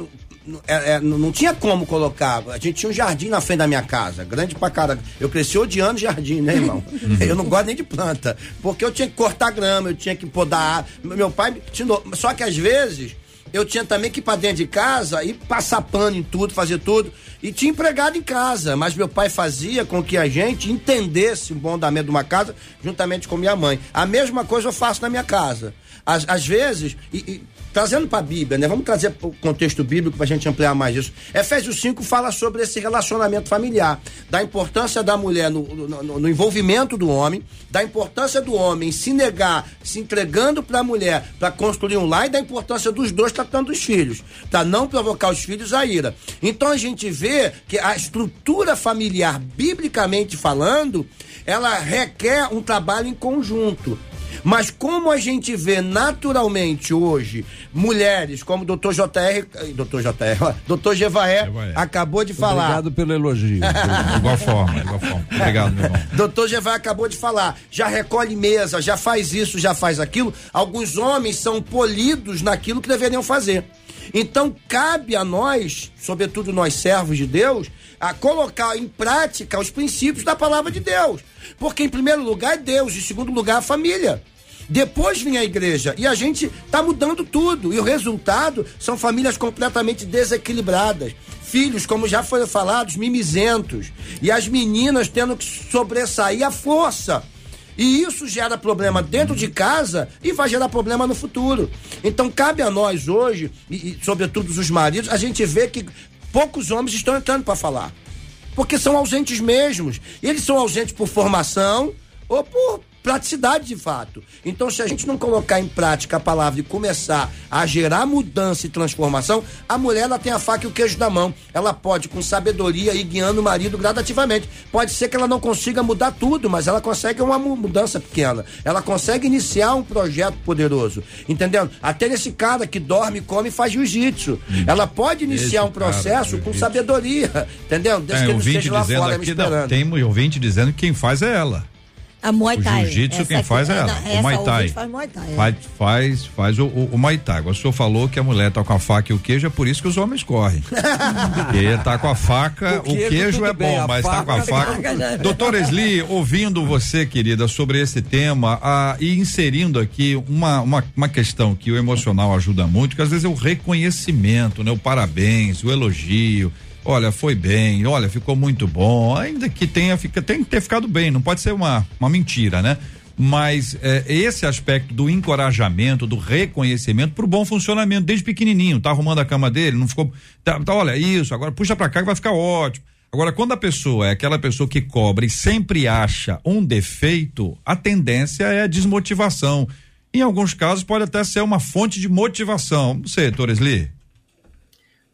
é, é, não tinha como colocar. A gente tinha um jardim na frente da minha casa, grande pra caralho. Eu cresci odiando jardim, né, irmão? eu não gosto nem de planta, porque eu tinha que cortar grama, eu tinha que podar. Meu pai me ensinou. Só que às vezes eu tinha também que ir pra dentro de casa e passar pano em tudo, fazer tudo. E tinha empregado em casa, mas meu pai fazia com que a gente entendesse o bom andamento de uma casa juntamente com minha mãe. A mesma coisa eu faço na minha casa. Às, às vezes, e, e trazendo para a Bíblia, né? Vamos trazer o contexto bíblico para a gente ampliar mais isso. Efésios 5 fala sobre esse relacionamento familiar, da importância da mulher no, no- no- envolvimento do homem, da importância do homem se negar, se entregando para a mulher para construir um lar e da importância dos dois tratando os filhos, para não provocar os filhos a ira. Então a gente vê que a estrutura familiar, biblicamente falando, ela requer um trabalho em conjunto. Mas como a gente vê naturalmente hoje mulheres como o doutor JR, eh, doutor JR, doutor Gevaé Gevaé. acabou de falar. Obrigado pelo elogio. De igual forma, de igual forma. Obrigado, meu irmão. Doutor Gevaé acabou de falar, já recolhe mesa, já faz isso, já faz aquilo. Alguns homens são polidos naquilo que deveriam fazer. Então cabe a nós, sobretudo nós servos de Deus, a colocar em prática os princípios da palavra de Deus. Porque em primeiro lugar é Deus, em segundo lugar a família. Depois vem a igreja e a gente está mudando tudo. E o resultado são famílias completamente desequilibradas. Filhos, como já foi falado, mimizentos. E as meninas tendo que sobressair à força. E isso gera problema dentro de casa e vai gerar problema no futuro. Então cabe a nós hoje, e, e sobretudo os maridos, a gente vê que poucos homens estão entrando para falar. Porque são ausentes mesmos. E eles são ausentes por formação ou por praticidade de fato. Então, se a gente não colocar em prática a palavra e começar a gerar mudança e transformação, a mulher ela tem a faca e o queijo na mão. Ela pode, com sabedoria, ir guiando o marido gradativamente. Pode ser que ela não consiga mudar tudo, mas ela consegue uma mu- mudança pequena. Ela consegue iniciar um projeto poderoso. Entendendo? Até nesse cara que dorme, come e faz jiu-jitsu. Ela pode iniciar Esse um processo cara, com sabedoria. Entendeu? Desde Tem que ele esteja lá fora me aqui, não, esperando. tem um ouvinte dizendo que quem faz é ela. A Muay O Thai. jiu-jitsu Essa quem faz é ela. não, o Muay Thai. ouvinte faz Muay Thai. é. Faz, faz, faz o, o, o Muay Thai. Agora, O senhor falou que a mulher tá com a faca e o queijo, é por isso que os homens correm. Porque tá com a faca, o O queijo, queijo, tudo é bem, bom, a mas tá com a faca- faca. Doutora Esli, ouvindo você, querida, sobre esse tema ah, e inserindo aqui uma, uma, uma questão que o emocional ajuda muito, que às vezes é o reconhecimento, né? O parabéns, o elogio. Olha, foi bem, olha, ficou muito bom. Ainda que tenha, fica, tem que ter ficado bem, não pode ser uma, uma mentira, né? Mas é, esse aspecto do encorajamento, do reconhecimento pro bom funcionamento, desde pequenininho, tá arrumando a cama dele, não ficou. Tá, tá, olha, isso, agora puxa pra cá que vai ficar ótimo. Agora, quando a pessoa é aquela pessoa que cobra e sempre acha um defeito, a tendência é a desmotivação. Em alguns casos pode até ser uma fonte de motivação. Não sei, Torres Lee.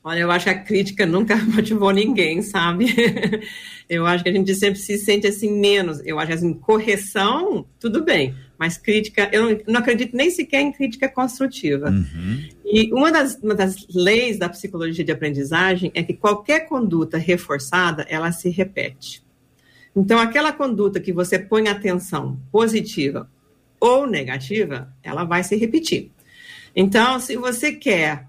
Olha, eu acho que a crítica nunca motivou ninguém, sabe? eu acho que a gente sempre se sente assim menos. Eu acho que assim, correção, tudo bem. Mas crítica, eu não, não acredito nem sequer em crítica construtiva. E uma das, uma das leis da psicologia de aprendizagem é que qualquer conduta reforçada, ela se repete. Então, aquela conduta que você põe atenção positiva ou negativa, ela vai se repetir. Então, se você quer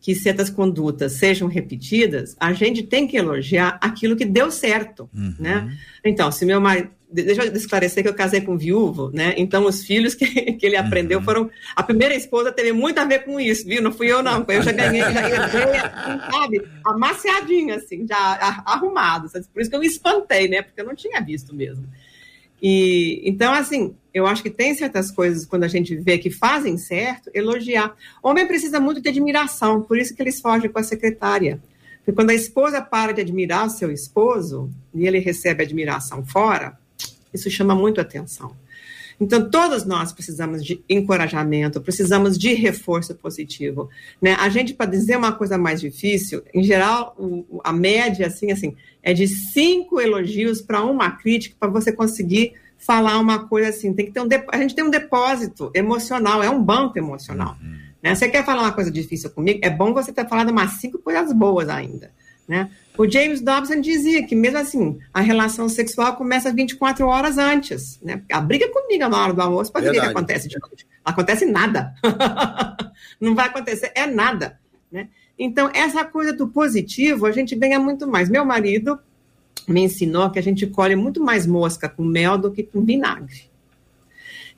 que certas condutas sejam repetidas, a gente tem que elogiar aquilo que deu certo, né? Então, se meu marido, deixa eu esclarecer que eu casei com um viúvo, né? Então, os filhos que, que ele aprendeu foram, a primeira esposa teve muito a ver com isso, viu? Não fui eu não, eu já ganhei, já entrei, assim, sabe, amaciadinho, assim, já arrumado, sabe? por isso que eu me espantei, né? Porque eu não tinha visto mesmo. E então, assim, eu acho que tem certas coisas quando a gente vê que fazem certo, elogiar. Homem precisa muito de admiração, por isso que eles fogem com a secretária. Porque quando a esposa para de admirar o seu esposo e ele recebe admiração fora, isso chama muito atenção. Então, todos nós precisamos de encorajamento, precisamos de reforço positivo. Né? A gente, para dizer uma coisa mais difícil, em geral, o- a média, assim, assim, é de cinco elogios para uma crítica para você conseguir falar uma coisa assim. Tem que ter um a gente tem um depósito emocional, é um banco emocional. Né? Você quer falar uma coisa difícil comigo? É bom você ter falado umas cinco coisas boas ainda. Né? O James Dobson dizia que, mesmo assim, a relação sexual começa 24 horas antes. Né? A briga comigo na hora do almoço, pode ver o que acontece de noite. Acontece nada. Não vai acontecer, é nada. Né? Então, essa coisa do positivo, a gente ganha muito mais. Meu marido me ensinou que a gente colhe muito mais mosca com mel do que com vinagre.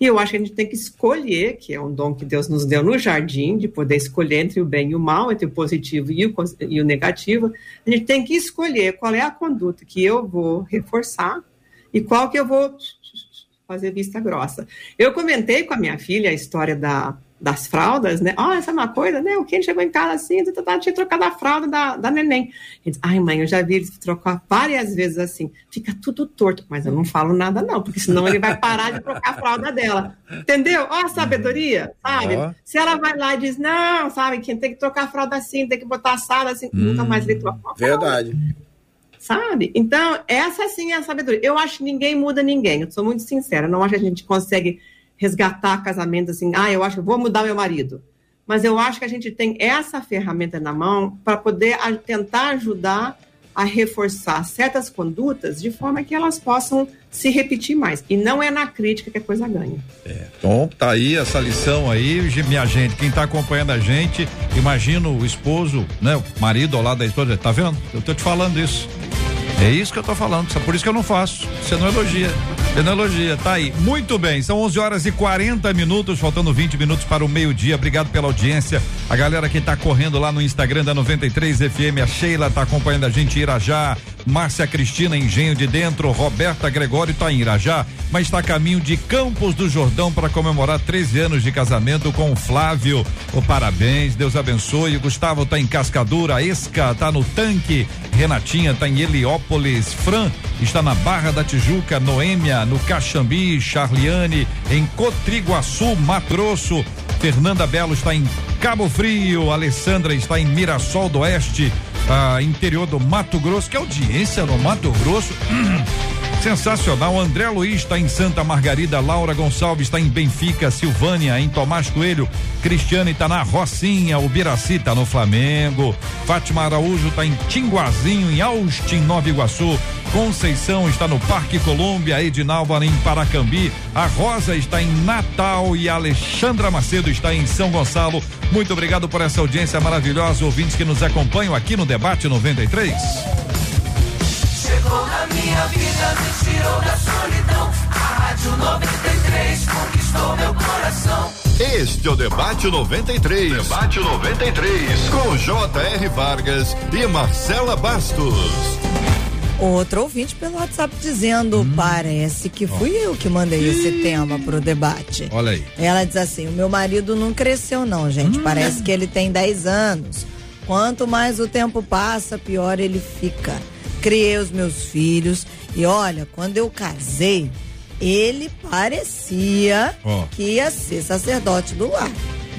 E eu acho que a gente tem que escolher, que é um dom que Deus nos deu no jardim, de poder escolher entre o bem e o mal, entre o positivo e o, e o negativo. A gente tem que escolher qual é a conduta que eu vou reforçar e qual que eu vou fazer vista grossa. Eu comentei com a minha filha a história da, das fraldas, né? Ó, essa é uma coisa, né? O Ken chegou em casa assim, tinha trocado a fralda da, da neném. Ele disse, ai, mãe, eu já vi ele trocar várias vezes assim. Fica tudo torto, mas eu não falo nada, não, porque senão ele vai parar de trocar a fralda dela. Entendeu? Ó, a sabedoria, sabe? Ó. Se ela vai lá e diz, não, sabe, Ken, tem que trocar a fralda assim, tem que botar a sala assim, nunca mais ele troca uma fralda Verdade. sabe? Então, essa sim é a sabedoria. Eu acho que ninguém muda ninguém, eu sou muito sincera. Eu não acho que a gente consegue resgatar casamento assim, ah, eu acho que vou mudar meu marido. Mas eu acho que a gente tem essa ferramenta na mão para poder tentar ajudar a reforçar certas condutas de forma que elas possam se repetir mais. E não é na crítica que a coisa ganha. Então, tá aí essa lição aí, minha gente. Quem tá acompanhando a gente, imagina o esposo, né? O marido ao lado da esposa. Tá vendo? Eu tô te falando isso. É isso que eu tô falando. Por isso que eu não faço. Você não elogia. Você não elogia. Tá aí. Muito bem. São 11 horas e 40 minutos, faltando 20 minutos para o meio-dia. Obrigado pela audiência. A galera que tá correndo lá no Instagram da 93 FM. A Sheila tá acompanhando a gente Irajá. Márcia Cristina, Engenho de Dentro. Roberta Gregório tá em Irajá, mas está a caminho de Campos do Jordão para comemorar 13 anos de casamento com o Flávio. O parabéns, Deus abençoe. O Gustavo tá em Cascadura, Esca tá no tanque, Renatinha tá em Heliópolis, Fran está na Barra da Tijuca, Noêmia no Caxambi, Charliane em Cotriguaçu, Mato Grosso. Fernanda Belo está em Cabo Frio, Alessandra está em Mirassol do Oeste, ah, interior do Mato Grosso. Que audiência no Mato Grosso. Sensacional. André Luiz está em Santa Margarida, Laura Gonçalves está em Benfica, Silvânia em Tomás Coelho, Cristiane está na Rocinha, o Biraci está no Flamengo, Fátima Araújo está em Tinguazinho, em Austin, Nova Iguaçu, Conceição está no Parque Colômbia, Edinalva em Paracambi, a Rosa está em Natal e a Alexandra Macedo está em São Gonçalo. Muito obrigado por essa audiência maravilhosa, ouvintes que nos acompanham aqui no Debate 93. Minha vida, me tirou da solidão. A Rádio 93 conquistou meu coração. Este é o Debate 93. Debate 93. Com J.R. Vargas e Marcela Bastos. Outro ouvinte pelo WhatsApp dizendo: parece que fui eu que mandei esse tema pro debate. Olha aí. Ela diz assim: o meu marido não cresceu, não, gente. Parece que ele tem 10 anos. Quanto mais o tempo passa, pior ele fica. Criei os meus filhos e olha, quando eu casei, ele parecia Ó. que ia ser sacerdote do lar.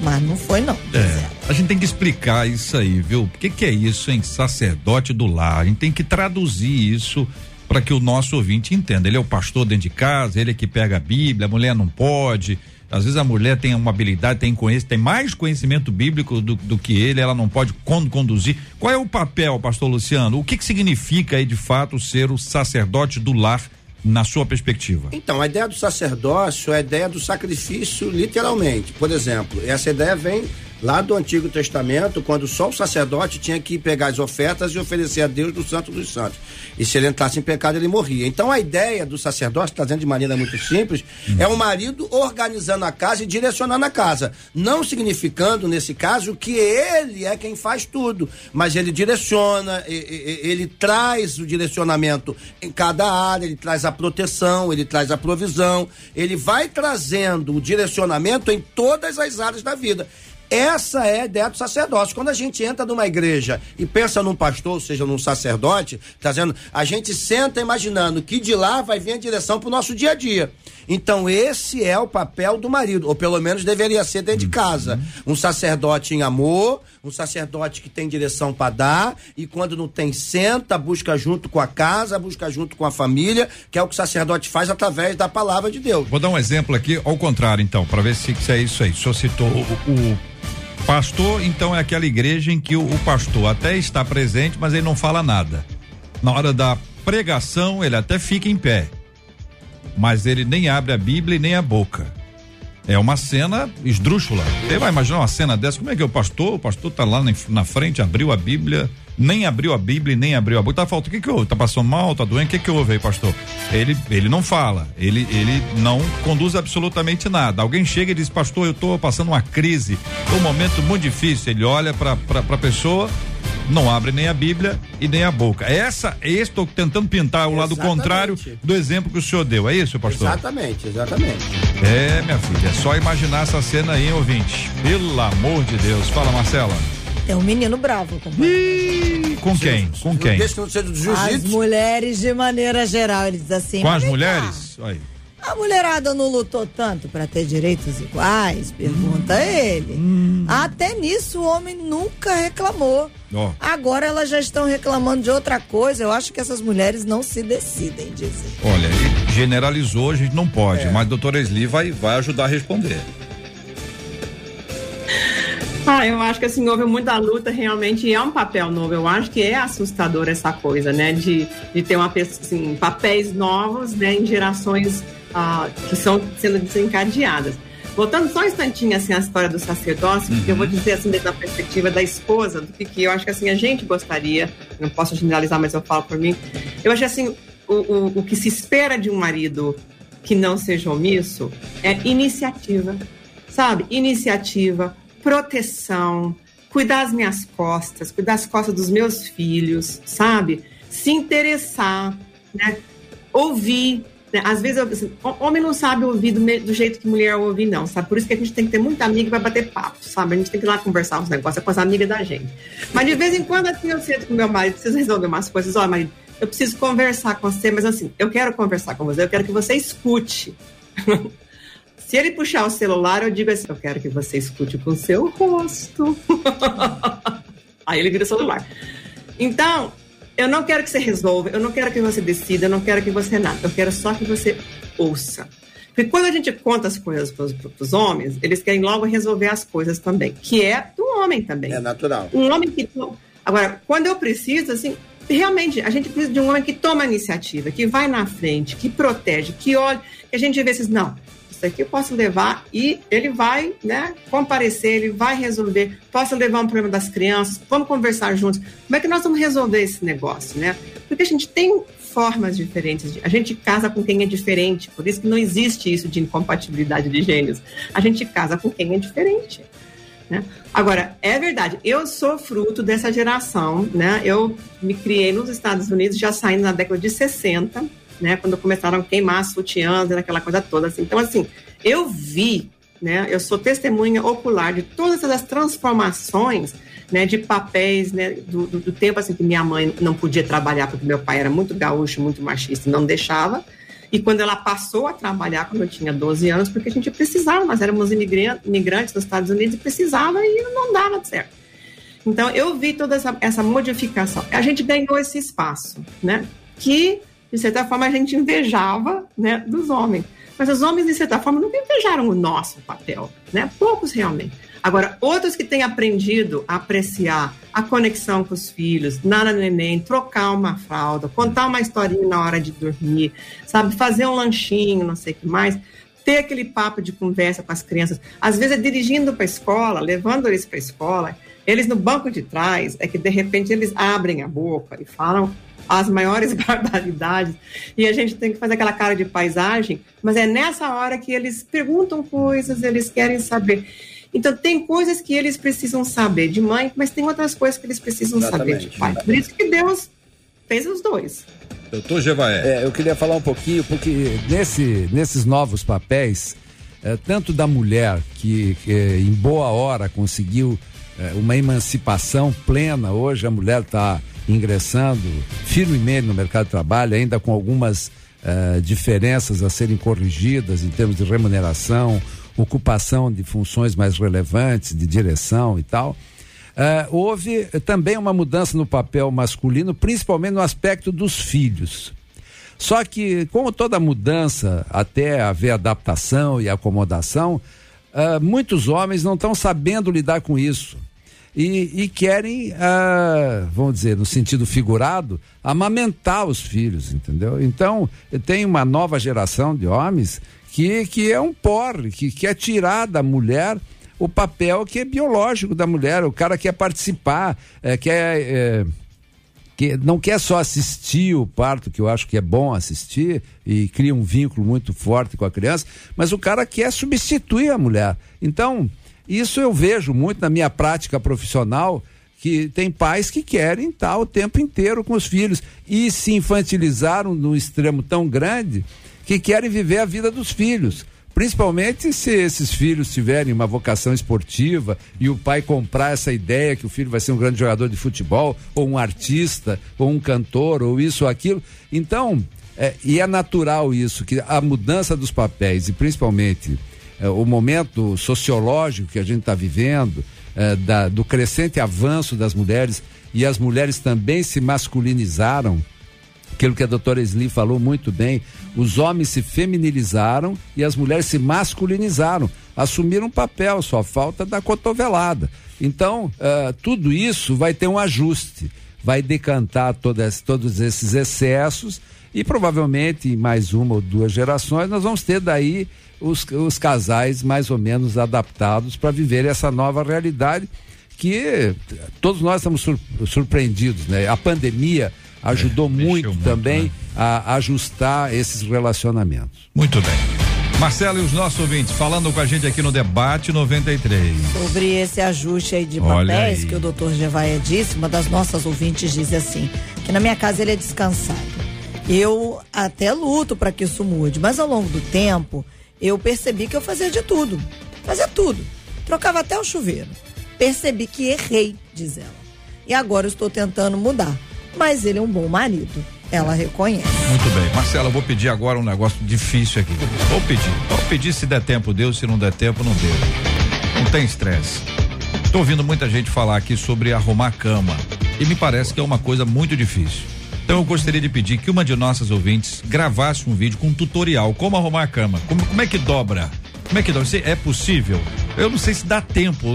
Mas não foi, não. É, a gente tem que explicar isso aí, viu? O que, que é isso, hein? Sacerdote do lar. A gente tem que traduzir isso para que o nosso ouvinte entenda. Ele é o pastor dentro de casa, ele é que pega a Bíblia, a mulher não pode. Às vezes a mulher tem uma habilidade, tem conhecimento, tem mais conhecimento bíblico do, do que ele, ela não pode con- conduzir. Qual é o papel, pastor Luciano? O que, que significa aí de fato ser o sacerdote do lar na sua perspectiva? Então, a ideia do sacerdócio é a ideia do sacrifício, literalmente. Por exemplo, essa ideia vem lá do Antigo Testamento, quando só o sacerdote tinha que pegar as ofertas e oferecer a Deus do Santo dos Santos. E se ele entrasse em pecado, ele morria. Então, a ideia do sacerdócio, trazendo de maneira muito simples, é o marido organizando a casa e direcionando a casa. Não significando, nesse caso, que ele é quem faz tudo, mas ele direciona, ele traz o direcionamento em cada área, ele traz a proteção, ele traz a provisão, ele vai trazendo o direcionamento em todas as áreas da vida. Essa é a ideia do sacerdócio. Quando a gente entra numa igreja e pensa num pastor, ou seja, num sacerdote, trazendo, a gente senta imaginando que de lá vai vir a direção para o nosso dia a dia. Então, esse é o papel do marido, ou pelo menos deveria ser dentro de casa. Um sacerdote em amor, um sacerdote que tem direção para dar, e quando não tem, senta, busca junto com a casa, busca junto com a família, que é o que o sacerdote faz através da palavra de Deus. Vou dar um exemplo aqui, ao contrário, então, para ver se, se é isso aí. O senhor citou o, o pastor, então é aquela igreja em que o, o pastor até está presente, mas ele não fala nada. Na hora da pregação, ele até fica em pé, mas ele nem abre a Bíblia e nem a boca. É uma cena esdrúxula. Você vai imaginar uma cena dessa? Como é que é o pastor? O pastor tá lá na, frente, abriu a Bíblia, nem abriu a Bíblia nem abriu a boca. Tá falta, o que que houve? Tá passando mal, tá doente? O que que houve aí, pastor? Ele, ele não fala, ele, ele não conduz absolutamente nada. Alguém chega e diz, pastor, eu tô passando uma crise, um momento muito difícil. Ele olha pra, pra, pra pessoa, não abre nem a Bíblia e nem a boca. Essa, estou tentando pintar o lado Exatamente. contrário do exemplo que o senhor deu. É isso, pastor? Exatamente, exatamente. É, minha filha, é só imaginar essa cena aí, hein, ouvinte. Pelo amor de Deus. Fala, Marcela. Tem um menino bravo. companheiro. Com quem? Com quem? As mulheres de maneira geral, ele diz assim. Com "Mas as mulheres? Aí. A mulherada não lutou tanto para ter direitos iguais? Pergunta ele. Até nisso o homem nunca reclamou. Ó. Agora elas já estão reclamando de outra coisa. Eu acho que essas mulheres não se decidem, dizem. Olha, generalizou, a gente não pode, mas a doutora Esli vai, vai ajudar a responder. Ah, eu acho que assim, houve muita luta realmente e é um papel novo. Eu acho que é assustador essa coisa, né? De, de ter uma pessoa, assim, papéis novos, né, em gerações ah, que estão sendo desencadeadas. Voltando só um instantinho assim à história do sacerdócio, porque eu vou dizer assim desde a perspectiva da esposa, do que, que eu acho que assim a gente gostaria, não posso generalizar, mas eu falo por mim. Eu acho assim o, o, o que se espera de um marido que não seja omisso é iniciativa, sabe? Iniciativa, proteção, cuidar das minhas costas, cuidar das costas dos meus filhos, sabe? Se interessar, né? Ouvir. Né? Às vezes, assim, ho- homem não sabe ouvir do, do jeito que mulher ouve, não, sabe? Por isso que a gente tem que ter muita amiga para bater papo, sabe? A gente tem que ir lá conversar uns negócios com as amigas da gente. Mas de vez em quando, assim, eu sento com meu marido, preciso resolver umas coisas. Olha, marido, eu preciso conversar com você, mas assim, eu quero conversar com você, eu quero que você escute. Se ele puxar o celular, eu digo assim: eu quero que você escute com o seu rosto. Aí ele vira o celular. Então, eu não quero que você resolva, eu não quero que você decida, eu não quero que você nada, eu quero só que você ouça. Porque quando a gente conta as coisas para os homens, eles querem logo resolver as coisas também, que é do homem também. É natural. Um homem que. Agora, quando eu preciso, assim, realmente, a gente precisa de um homem que toma a iniciativa, que vai na frente, que protege, que olha, que a gente vê esses. Não, isso aqui eu posso levar e ele vai, né, comparecer, ele vai resolver. Posso levar um problema das crianças, vamos conversar juntos. Como é que nós vamos resolver esse negócio, né? Porque a gente tem formas diferentes. A gente casa com quem é diferente, por isso que não existe isso de incompatibilidade de gênios. A gente casa com quem é diferente. Né? Agora, é verdade, eu sou fruto dessa geração, né? Eu me criei nos Estados Unidos já saindo na década de 60, né? Quando começaram a queimar sutiãs aquela coisa toda. Assim. Então, assim, eu vi, né? Eu sou testemunha ocular de todas essas transformações, né? De papéis, né? Do, do, do tempo assim que minha mãe não podia trabalhar porque meu pai era muito gaúcho, muito machista, não deixava. E quando ela passou a trabalhar, quando eu tinha 12 anos, porque a gente precisava, nós éramos imigran- imigrantes nos Estados Unidos e precisava e não dava certo. Então, eu vi toda essa, essa modificação. A gente ganhou esse espaço, né? Que, de certa forma, a gente invejava né, dos homens. Mas os homens, de certa forma, nunca invejaram o nosso papel, né? Poucos realmente. Agora, outros que têm aprendido a apreciar a conexão com os filhos, nada neném, trocar uma fralda, contar uma historinha na hora de dormir, sabe? Fazer um lanchinho, não sei o que mais. Ter aquele papo de conversa com as crianças. Às vezes é dirigindo para a escola, levando eles para a escola. Eles no banco de trás, é que de repente eles abrem a boca e falam as maiores barbaridades. E a gente tem que fazer aquela cara de paisagem, mas é nessa hora que eles perguntam coisas, eles querem saber. Então, tem coisas que eles precisam saber de mãe, mas tem outras coisas que eles precisam saber de Exatamente. pai. Por isso que Deus fez os dois. Doutor Jevaé. É, eu queria falar um pouquinho, porque nesse, nesses novos papéis, é, tanto da mulher que, que, em boa hora conseguiu é, uma emancipação plena, hoje a mulher está ingressando firmemente no mercado de trabalho, ainda com algumas é, diferenças a serem corrigidas em termos de remuneração, ocupação de funções mais relevantes, de direção e tal. Ah, houve também uma mudança no papel masculino, principalmente no aspecto dos filhos. Só que, como toda mudança, até haver adaptação e acomodação, ah, muitos homens não estão sabendo lidar com isso. E, e querem, ah, vamos dizer, no sentido figurado, amamentar os filhos, entendeu? Então, tem uma nova geração de homens que, que é um porre, que quer tirar da mulher o papel que é biológico da mulher. O cara quer participar, eh, quer. eh, que não quer só assistir o parto, que eu acho que é bom assistir e cria um vínculo muito forte com a criança, mas o cara quer substituir a mulher. Então, isso eu vejo muito na minha prática profissional, que tem pais que querem estar o tempo inteiro com os filhos e se infantilizaram num extremo tão grande que querem viver a vida dos filhos. Principalmente se esses filhos tiverem uma vocação esportiva e o pai comprar essa ideia que o filho vai ser um grande jogador de futebol, ou um artista, ou um cantor, ou isso ou aquilo. Então, é, e é natural isso, que a mudança dos papéis, e principalmente é, o momento sociológico que a gente está vivendo, é, da- do crescente avanço das mulheres, e as mulheres também se masculinizaram. Aquilo que a doutora Sli falou muito bem, os homens se feminilizaram e as mulheres se masculinizaram, assumiram um papel, só falta da cotovelada. Então, ah, tudo isso vai ter um ajuste, vai decantar todas, todos esses excessos e provavelmente em mais uma ou duas gerações nós vamos ter daí os, os casais mais ou menos adaptados para viver essa nova realidade que todos nós estamos sur- surpreendidos, né? A pandemia ajudou muito, muito, também né? a ajustar esses relacionamentos. Muito bem. Marcelo e os nossos ouvintes falando com a gente aqui no Debate 93. Sobre esse ajuste aí de Olha papéis aí. que o doutor Gevaia disse, uma das nossas ouvintes diz assim, que na minha casa ele é descansado. Eu até luto para que isso mude, mas ao longo do tempo eu percebi que eu fazia de tudo. Fazia tudo. Trocava até o chuveiro. Percebi que errei, diz ela. E agora eu estou tentando mudar. Mas ele é um bom marido. Ela reconhece. Muito bem. Marcelo, eu vou pedir agora um negócio difícil aqui. Vou pedir. Vou pedir se der tempo, deu. Se não der tempo, não deu. Não tem estresse. Tô ouvindo muita gente falar aqui sobre arrumar cama. E me parece que é uma coisa muito difícil. Então eu gostaria de pedir que uma de nossas ouvintes gravasse um vídeo com um tutorial. Como arrumar a cama. Como, como é que dobra? Como é que dobra? É possível? Eu não sei se dá tempo.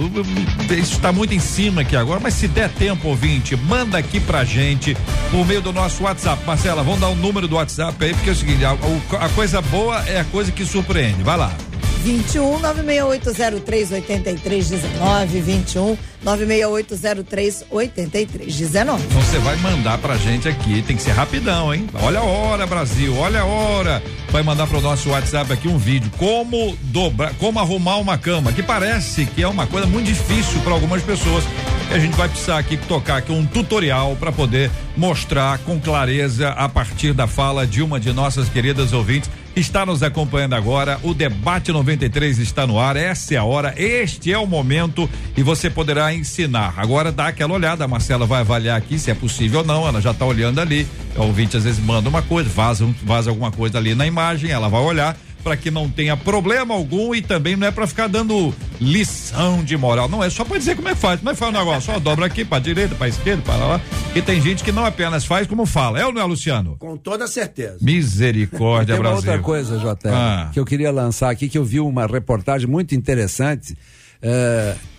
Isso está muito em cima aqui agora, mas se der tempo, ouvinte, manda aqui pra gente por meio do nosso WhatsApp. Marcela, vamos dar o número do WhatsApp aí, porque é o seguinte, a, a coisa boa é a coisa que surpreende. Vai lá. 21 96803 8319 21 96803 8319. Então você vai mandar pra gente aqui, tem que ser rapidão, hein? Olha a hora, Brasil, olha a hora. Vai mandar pro nosso WhatsApp aqui um vídeo como dobrar, como arrumar uma cama, que parece que é uma coisa muito difícil para algumas pessoas. E a gente vai precisar aqui tocar aqui um tutorial para poder mostrar com clareza a partir da fala de uma de nossas queridas ouvintes está nos acompanhando agora. O debate 93 está no ar. Essa é a hora, este é o momento e você poderá ensinar. Agora dá aquela olhada, a Marcela vai avaliar aqui se é possível ou não. Ela já está olhando ali. O ouvinte às vezes manda uma coisa, vaza, vaza alguma coisa ali na imagem, ela vai olhar para que não tenha problema algum e também não é para ficar dando lição de moral, não é só para dizer como é que faz, como é que faz o negócio, só dobra aqui para direita, para esquerda, para lá, e tem gente que não apenas faz como fala, é ou não é, Luciano? Com toda certeza. Misericórdia, Tem uma Brasil. outra coisa, JR, Ah. que eu queria lançar aqui, que eu vi uma reportagem muito interessante,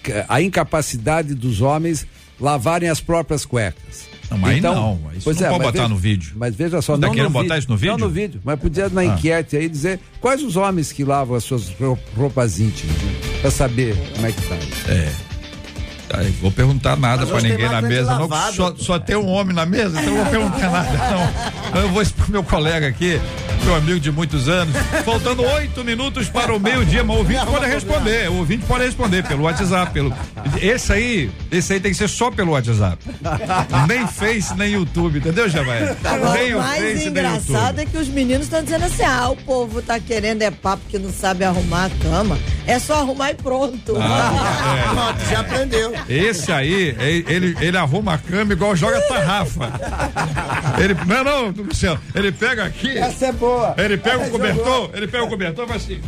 que- a incapacidade dos homens lavarem as próprias cuecas. Não, mas aí não, isso pois não é, pode botar veja- no vídeo. Mas veja só, Tá não querendo no botar isso no vídeo? Não no vídeo, mas podia na Ah. enquete aí dizer quais os homens que lavam as suas ro- roupas íntimas, né? pra saber como é que tá. É. Aí, vou perguntar nada tem ninguém na mesa, não. lavar, Só, só tem um homem na mesa, então eu não vou perguntar nada, não. Eu vou expor meu colega aqui, meu amigo de muitos anos. Faltando oito minutos para o meio-dia, mas o ouvinte pode responder. O ouvinte pode responder pelo WhatsApp. Pelo... Esse aí, esse aí tem que ser só pelo WhatsApp. nem Face, nem YouTube, entendeu, Javaé? Agora, Nem o o mais Face, engraçado é que os meninos estão dizendo assim: ah, o povo tá querendo é papo que não sabe arrumar a cama. É só arrumar e pronto. Ah, Pronto, já aprendeu. Esse aí, ele, ele arruma a cama igual joga tarrafa. Ele, não, não, Luciano, ele pega aqui, Essa é boa. ele pega o Essa é cobertor, ele pega o cobertor e vai assim.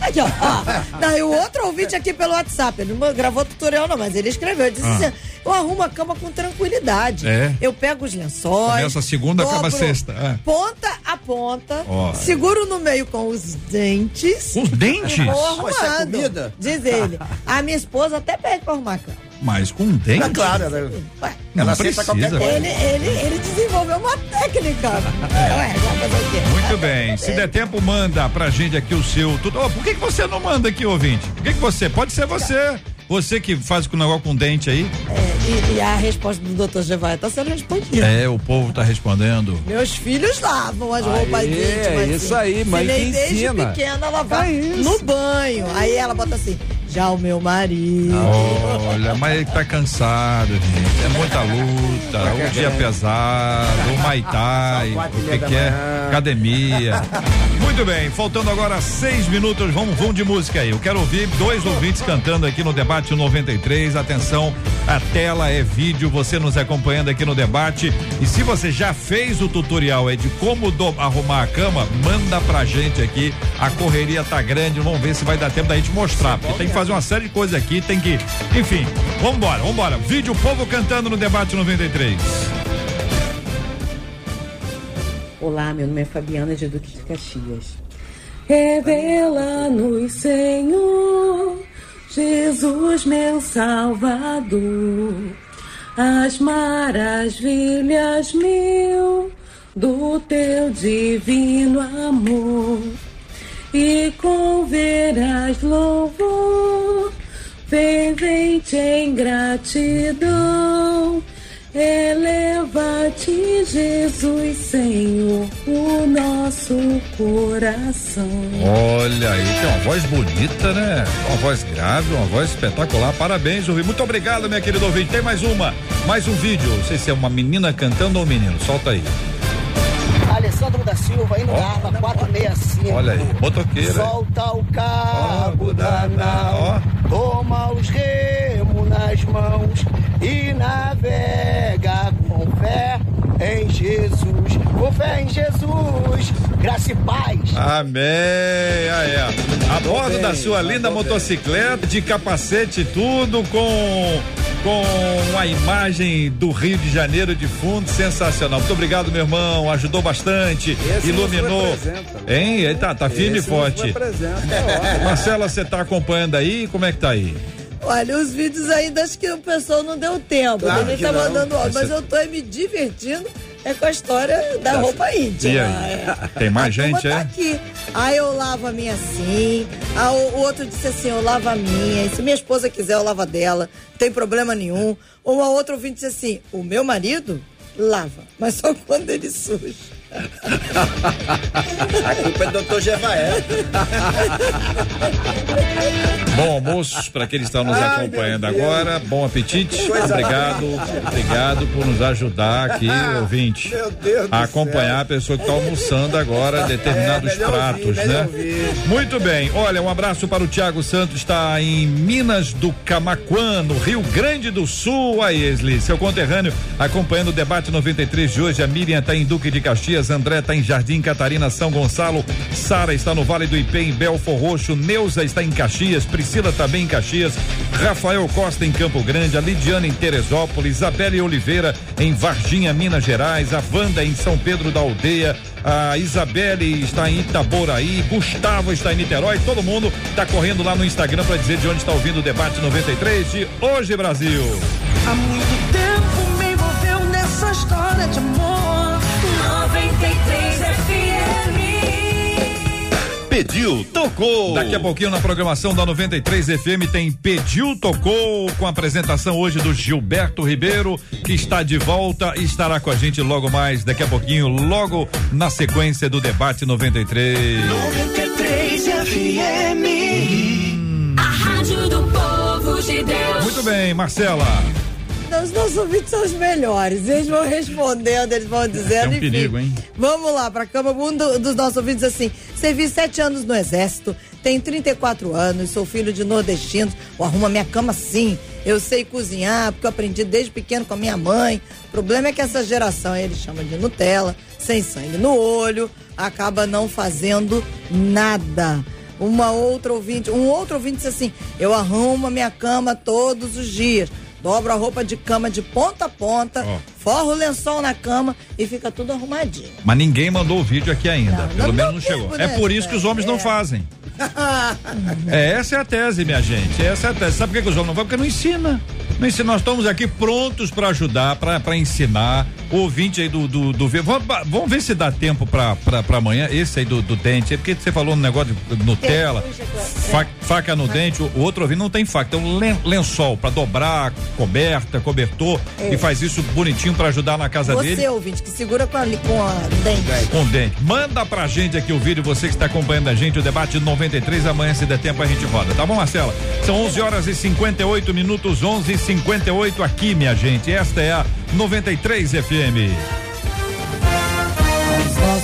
Aqui, ó. ó. Não, e o outro ouvinte aqui pelo WhatsApp, ele não gravou tutorial não, mas ele escreveu, ele disse Ah. assim, eu arrumo a cama com tranquilidade. É. Eu pego os lençóis. Começa a segunda, acaba a dobro sexta, é. Ponta a ponta, Ó. seguro no meio com os dentes. Os dentes? E vou é arrumando. comida? Diz ele. A minha esposa até pede pra arrumar a cama. Mas com dente? É claro, ela, Ué, Não ela aceita precisa. qualquer coisa. ele, ele, ele desenvolveu uma técnica. É. Ué, vai fazer o quê? Muito bem, se der tempo, manda pra gente aqui o seu. Tudo. Ô, por que, que você não manda aqui, ouvinte? Por que, que você? Pode ser você. Você que faz com o negócio com dente aí. É, e, e a resposta do doutor Gevaia tá sendo respondida. É, o povo tá respondendo. Meus filhos lavam as roupas Aê, íntimas. é assim. isso aí, mãe Ensinei que desde ensina. pequena a lavar É isso. no banho. Aí ela bota assim, já o meu marido. Olha, mas ele tá cansado, gente. É muita luta, o dia pesado, o quatro o que, meia da que é? Academia. Muito bem, faltando agora seis minutos, vamos, vamos de música aí. Eu quero ouvir dois ouvintes cantando aqui no debate 93. Atenção, a tela é vídeo, você nos acompanhando aqui no debate. E se você já fez o tutorial aí de como do- arrumar a cama, manda pra gente aqui. A correria tá grande, vamos ver se vai dar tempo da gente mostrar. Porque tem que fazer uma série de coisas aqui, tem que. Enfim, vambora, vambora. Vídeo Povo cantando no debate 93. Olá, meu nome é Fabiana de Duque de Caxias. Revela-nos, Senhor, Jesus, meu Salvador, as maravilhas mil do teu divino amor. E com veras louvor, fervente em gratidão. Eleva-te, Jesus, Senhor, o nosso coração. Olha aí, tem uma voz bonita, né? Uma voz grave, uma voz espetacular. Parabéns, ouvinte. Muito obrigado, minha querida ouvinte. Tem mais uma, mais um vídeo. Não sei se é uma menina cantando ou um menino. Solta aí. Alessandro da Silva, indo Ó. na arma 465. Olha aí, motoqueira. Solta o cabo da nau, toma os remos nas mãos e navega com fé em Jesus. Com fé em Jesus, graça e paz. Amém. Aí, ó. A bordo da sua linda motocicleta, de capacete e tudo, com com a imagem do Rio de Janeiro de fundo, sensacional. Muito obrigado, meu irmão. Ajudou bastante, Esse iluminou. Hein? Ele tá, tá firme e Esse nos forte. é. Marcela, você tá acompanhando aí? Como é que tá aí? Olha, os vídeos ainda acho que o pessoal não deu tempo. Claro Ele tá não. mandando mas eu tô aí me divertindo é com a história da roupa íntima. E aí? É. Tem mais A turma gente, tá é? aqui. Aí eu lavo a minha assim. Ah, o, outro disse assim: eu lavo a minha. E se minha esposa quiser, eu lavo a dela. Não tem problema nenhum. Uma outra ouvinte disse assim: o meu marido lava, mas só quando ele suja. A culpa é do doutor Jevaé. Bom almoço para aqueles que estão nos acompanhando agora. Bom apetite. Obrigado, obrigado por nos ajudar aqui, ouvinte, Meu Deus do a acompanhar a pessoa que está almoçando agora determinados É, pratos, ouvir, né? ouvir. Muito bem. Olha, um abraço para o Tiago Santos, está em Minas do Camaquã, no Rio Grande do Sul. Aí, Esli, seu conterrâneo, acompanhando o debate 93 de hoje. A Miriam está em Duque de Caxias, André está em Jardim Catarina, São Gonçalo, Sara está no Vale do Ipê, em Belfor Roxo, Neuza está em Caxias, Priscila também em Caxias, Rafael Costa em Campo Grande, a Lidiana em Teresópolis, Isabelle Oliveira em Varginha, Minas Gerais, a Wanda em São Pedro da Aldeia, a Isabelle está em Itaboraí, Gustavo está em Niterói, todo mundo está correndo lá no Instagram para dizer de onde está ouvindo o debate 93 de hoje, Brasil. Há muito tempo me envolveu nessa história de amor. 93 FM. Pediu, tocou. Daqui a pouquinho na programação da 93 FM tem Pediu Tocou com a apresentação hoje do Gilberto Ribeiro, que está de volta e estará com a gente logo mais, daqui a pouquinho, logo na sequência do debate 93. 93 FM. A rádio do povo de Deus. Muito bem, Marcela. Os nossos ouvintes são os melhores. Eles vão respondendo, eles vão dizendo. É um enfim. perigo, hein? Vamos lá, pra cama. Um do- dos nossos ouvintes assim: servi sete anos no Exército, tenho 34 anos, sou filho de nordestinos. Eu arrumo a minha cama sim. Eu sei cozinhar, porque eu aprendi desde pequeno com a minha mãe. O problema é que essa geração, eles chamam de Nutella, sem sangue no olho, acaba não fazendo nada. Uma outra ouvinte, um outro ouvinte disse assim: eu arrumo a minha cama todos os dias. Dobro a roupa de cama de ponta a ponta, Ó. forro o lençol na cama e fica tudo arrumadinho. Mas ninguém mandou o vídeo aqui ainda. Não, Pelo não menos não chegou. tempo, É né, por isso que os homens não é. fazem. É, essa é a tese, minha gente. Essa é a tese. Sabe por que, os homens não vão? Porque não ensina. Não ensina. Nós estamos aqui prontos para ajudar, para ensinar. O ouvinte aí do. do, do vamos, vamos ver se dá tempo para amanhã. Esse aí do, do dente. É porque você falou no negócio de Nutella, fa- faca no dente. O, outro ouvinte não tem faca. Tem um len- lençol para dobrar, coberta, cobertor. É. E faz isso bonitinho para ajudar na casa Você, dele. ouvinte, que segura com a, com a dente. Com dente. Manda pra gente aqui o vídeo, você que está acompanhando a gente, o debate 93. Amanhã, se der tempo, a gente roda. Tá bom, Marcela? São 11 horas e 58 minutos, 11 e 58 aqui, minha gente. Esta é a 93 FM.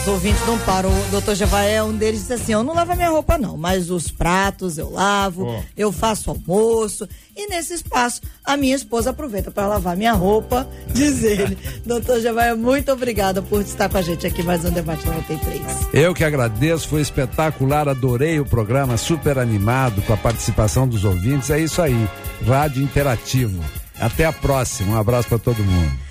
Os ouvintes não param. O doutor Jevaé, um deles disse assim: Eu não lavo a minha roupa, não, mas os pratos eu lavo, Ó. eu faço almoço. E nesse espaço, a minha esposa aproveita para lavar minha roupa, diz ele. doutor Jevaé, muito obrigada por estar com a gente aqui mais um Debate 93. Eu que agradeço, foi espetacular, adorei o programa, super animado com a participação dos ouvintes. É isso aí, rádio interativo. Até a próxima, um abraço para todo mundo.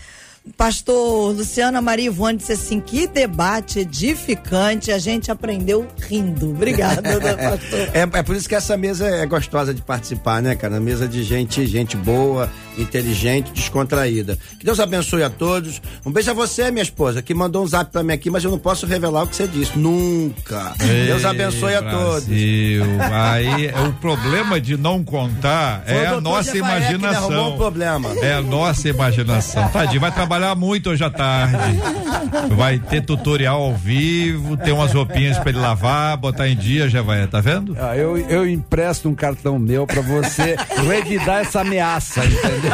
Pastor Luciana Maria Ivone disse assim: que debate edificante, a gente aprendeu rindo. Obrigada, doutor pastor. É, é por isso que essa mesa é gostosa de participar, né, cara? Mesa de gente, gente boa, inteligente, descontraída. Que Deus abençoe a todos. Um beijo a você, minha esposa, que mandou um zap pra mim aqui, mas eu não posso revelar o que você disse. Nunca. Deus abençoe a todos. Aí, é o problema de não contar Foi o é a nossa imaginação. um problema. É a nossa imaginação. Tadinho, vai trabalhar muito hoje à tarde. Vai ter tutorial ao vivo, ter umas roupinhas pra ele lavar, botar em dia, já vai, tá vendo? Ah, eu, eu empresto um cartão meu para você revidar essa ameaça, entendeu?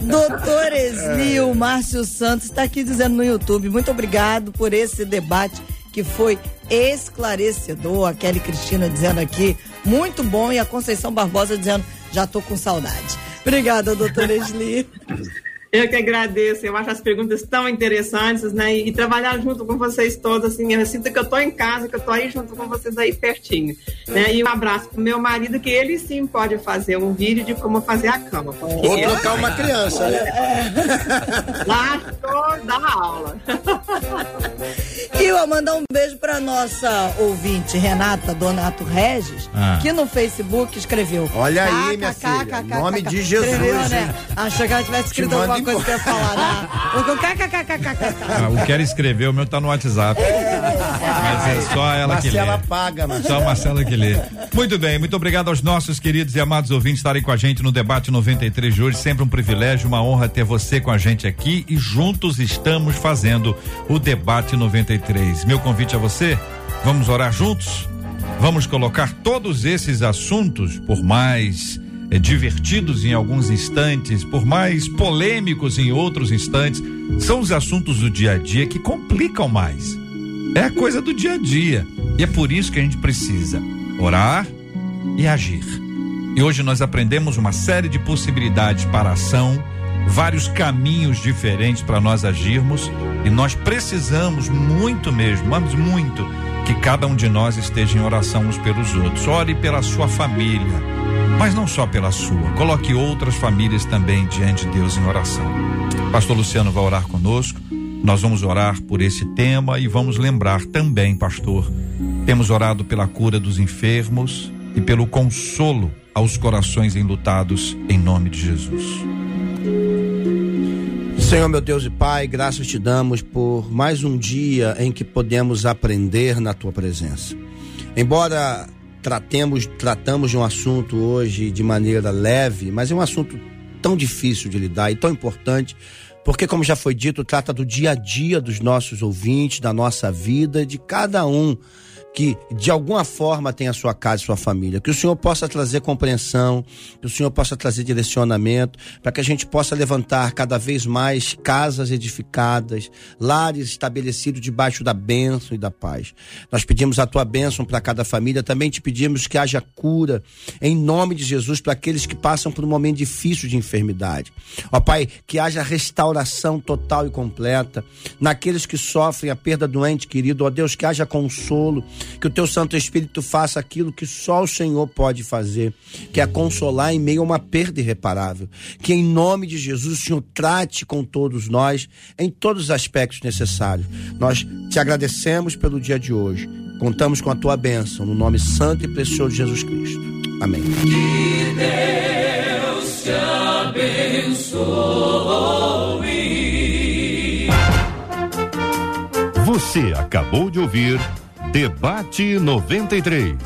Doutor Esli, o Márcio Santos está aqui dizendo no YouTube, muito obrigado por esse debate que foi esclarecedor. A Kelly Cristina dizendo aqui, muito bom. E a Conceição Barbosa dizendo, já tô com saudade. Obrigada, doutor Esli. Eu que agradeço, eu acho as perguntas tão interessantes, né? E, e trabalhar junto com vocês todos, assim, eu sinto que eu tô em casa, que eu tô aí junto com vocês aí pertinho, né? E um abraço pro meu marido, que ele sim pode fazer um vídeo de como fazer a cama. porque Ou eu- trocar uma criança, né? Lá toda a aula. E eu vou mandar um beijo para nossa ouvinte, Renata Donato Regis, Ah. que no Facebook escreveu. Olha aí, minha filha, nome de Jesus, Escreveu, né? Achou que ela tivesse escrito alguma alguma coisa que eu ia falar, né? Kkkkkk. Ah, o quero escrever, o meu tá no WhatsApp. Mas é só ela que lê. Marcela paga, Marcela. Só a Marcela que lê. Muito bem, muito obrigado aos nossos queridos e amados ouvintes estarem com a gente no debate 93 de hoje. Sempre um privilégio, uma honra ter você com a gente aqui e juntos estamos fazendo o debate 93. Meu convite a você, vamos orar juntos? Vamos colocar todos esses assuntos, por mais eh, divertidos em alguns instantes, por mais polêmicos em outros instantes, são os assuntos do dia a dia que complicam mais. É a coisa do dia a dia. E é por isso que a gente precisa orar e agir. E hoje nós aprendemos uma série de possibilidades para ação, vários caminhos diferentes para nós agirmos, e nós precisamos muito mesmo, mas muito, que cada um de nós esteja em oração uns pelos outros. Ore pela sua família, mas não só pela sua. Coloque outras famílias também diante de Deus em oração. Pastor Luciano vai orar conosco. Nós vamos orar por esse tema e vamos lembrar também, pastor, temos orado pela cura dos enfermos e pelo consolo aos corações enlutados em nome de Jesus. Senhor, meu Deus e Pai, graças te damos por mais um dia em que podemos aprender na tua presença. Embora tratemos, tratamos de um assunto hoje de maneira leve, mas é um assunto tão difícil de lidar e tão importante, porque como já foi dito, trata do dia a dia dos nossos ouvintes, da nossa vida, de cada um que de alguma forma tem a sua casa e sua família. Que o Senhor possa trazer compreensão, que o Senhor possa trazer direcionamento, para que a gente possa levantar cada vez mais casas edificadas, lares estabelecidos debaixo da bênção e da paz. Nós pedimos a tua bênção para cada família, também te pedimos que haja cura, em nome de Jesus, para aqueles que passam por um momento difícil de enfermidade. Ó Pai, que haja restauração total e completa naqueles que sofrem a perda do ente querido. Ó Deus, que haja consolo, que o teu Santo Espírito faça aquilo que só o Senhor pode fazer, que é consolar em meio a uma perda irreparável. Que em nome de Jesus o Senhor trate com todos nós em todos os aspectos necessários. Nós te agradecemos pelo dia de hoje. Contamos com a tua bênção, no nome santo e precioso de Jesus Cristo. Amém. Deus te abençoe. Você acabou de ouvir Debate 93.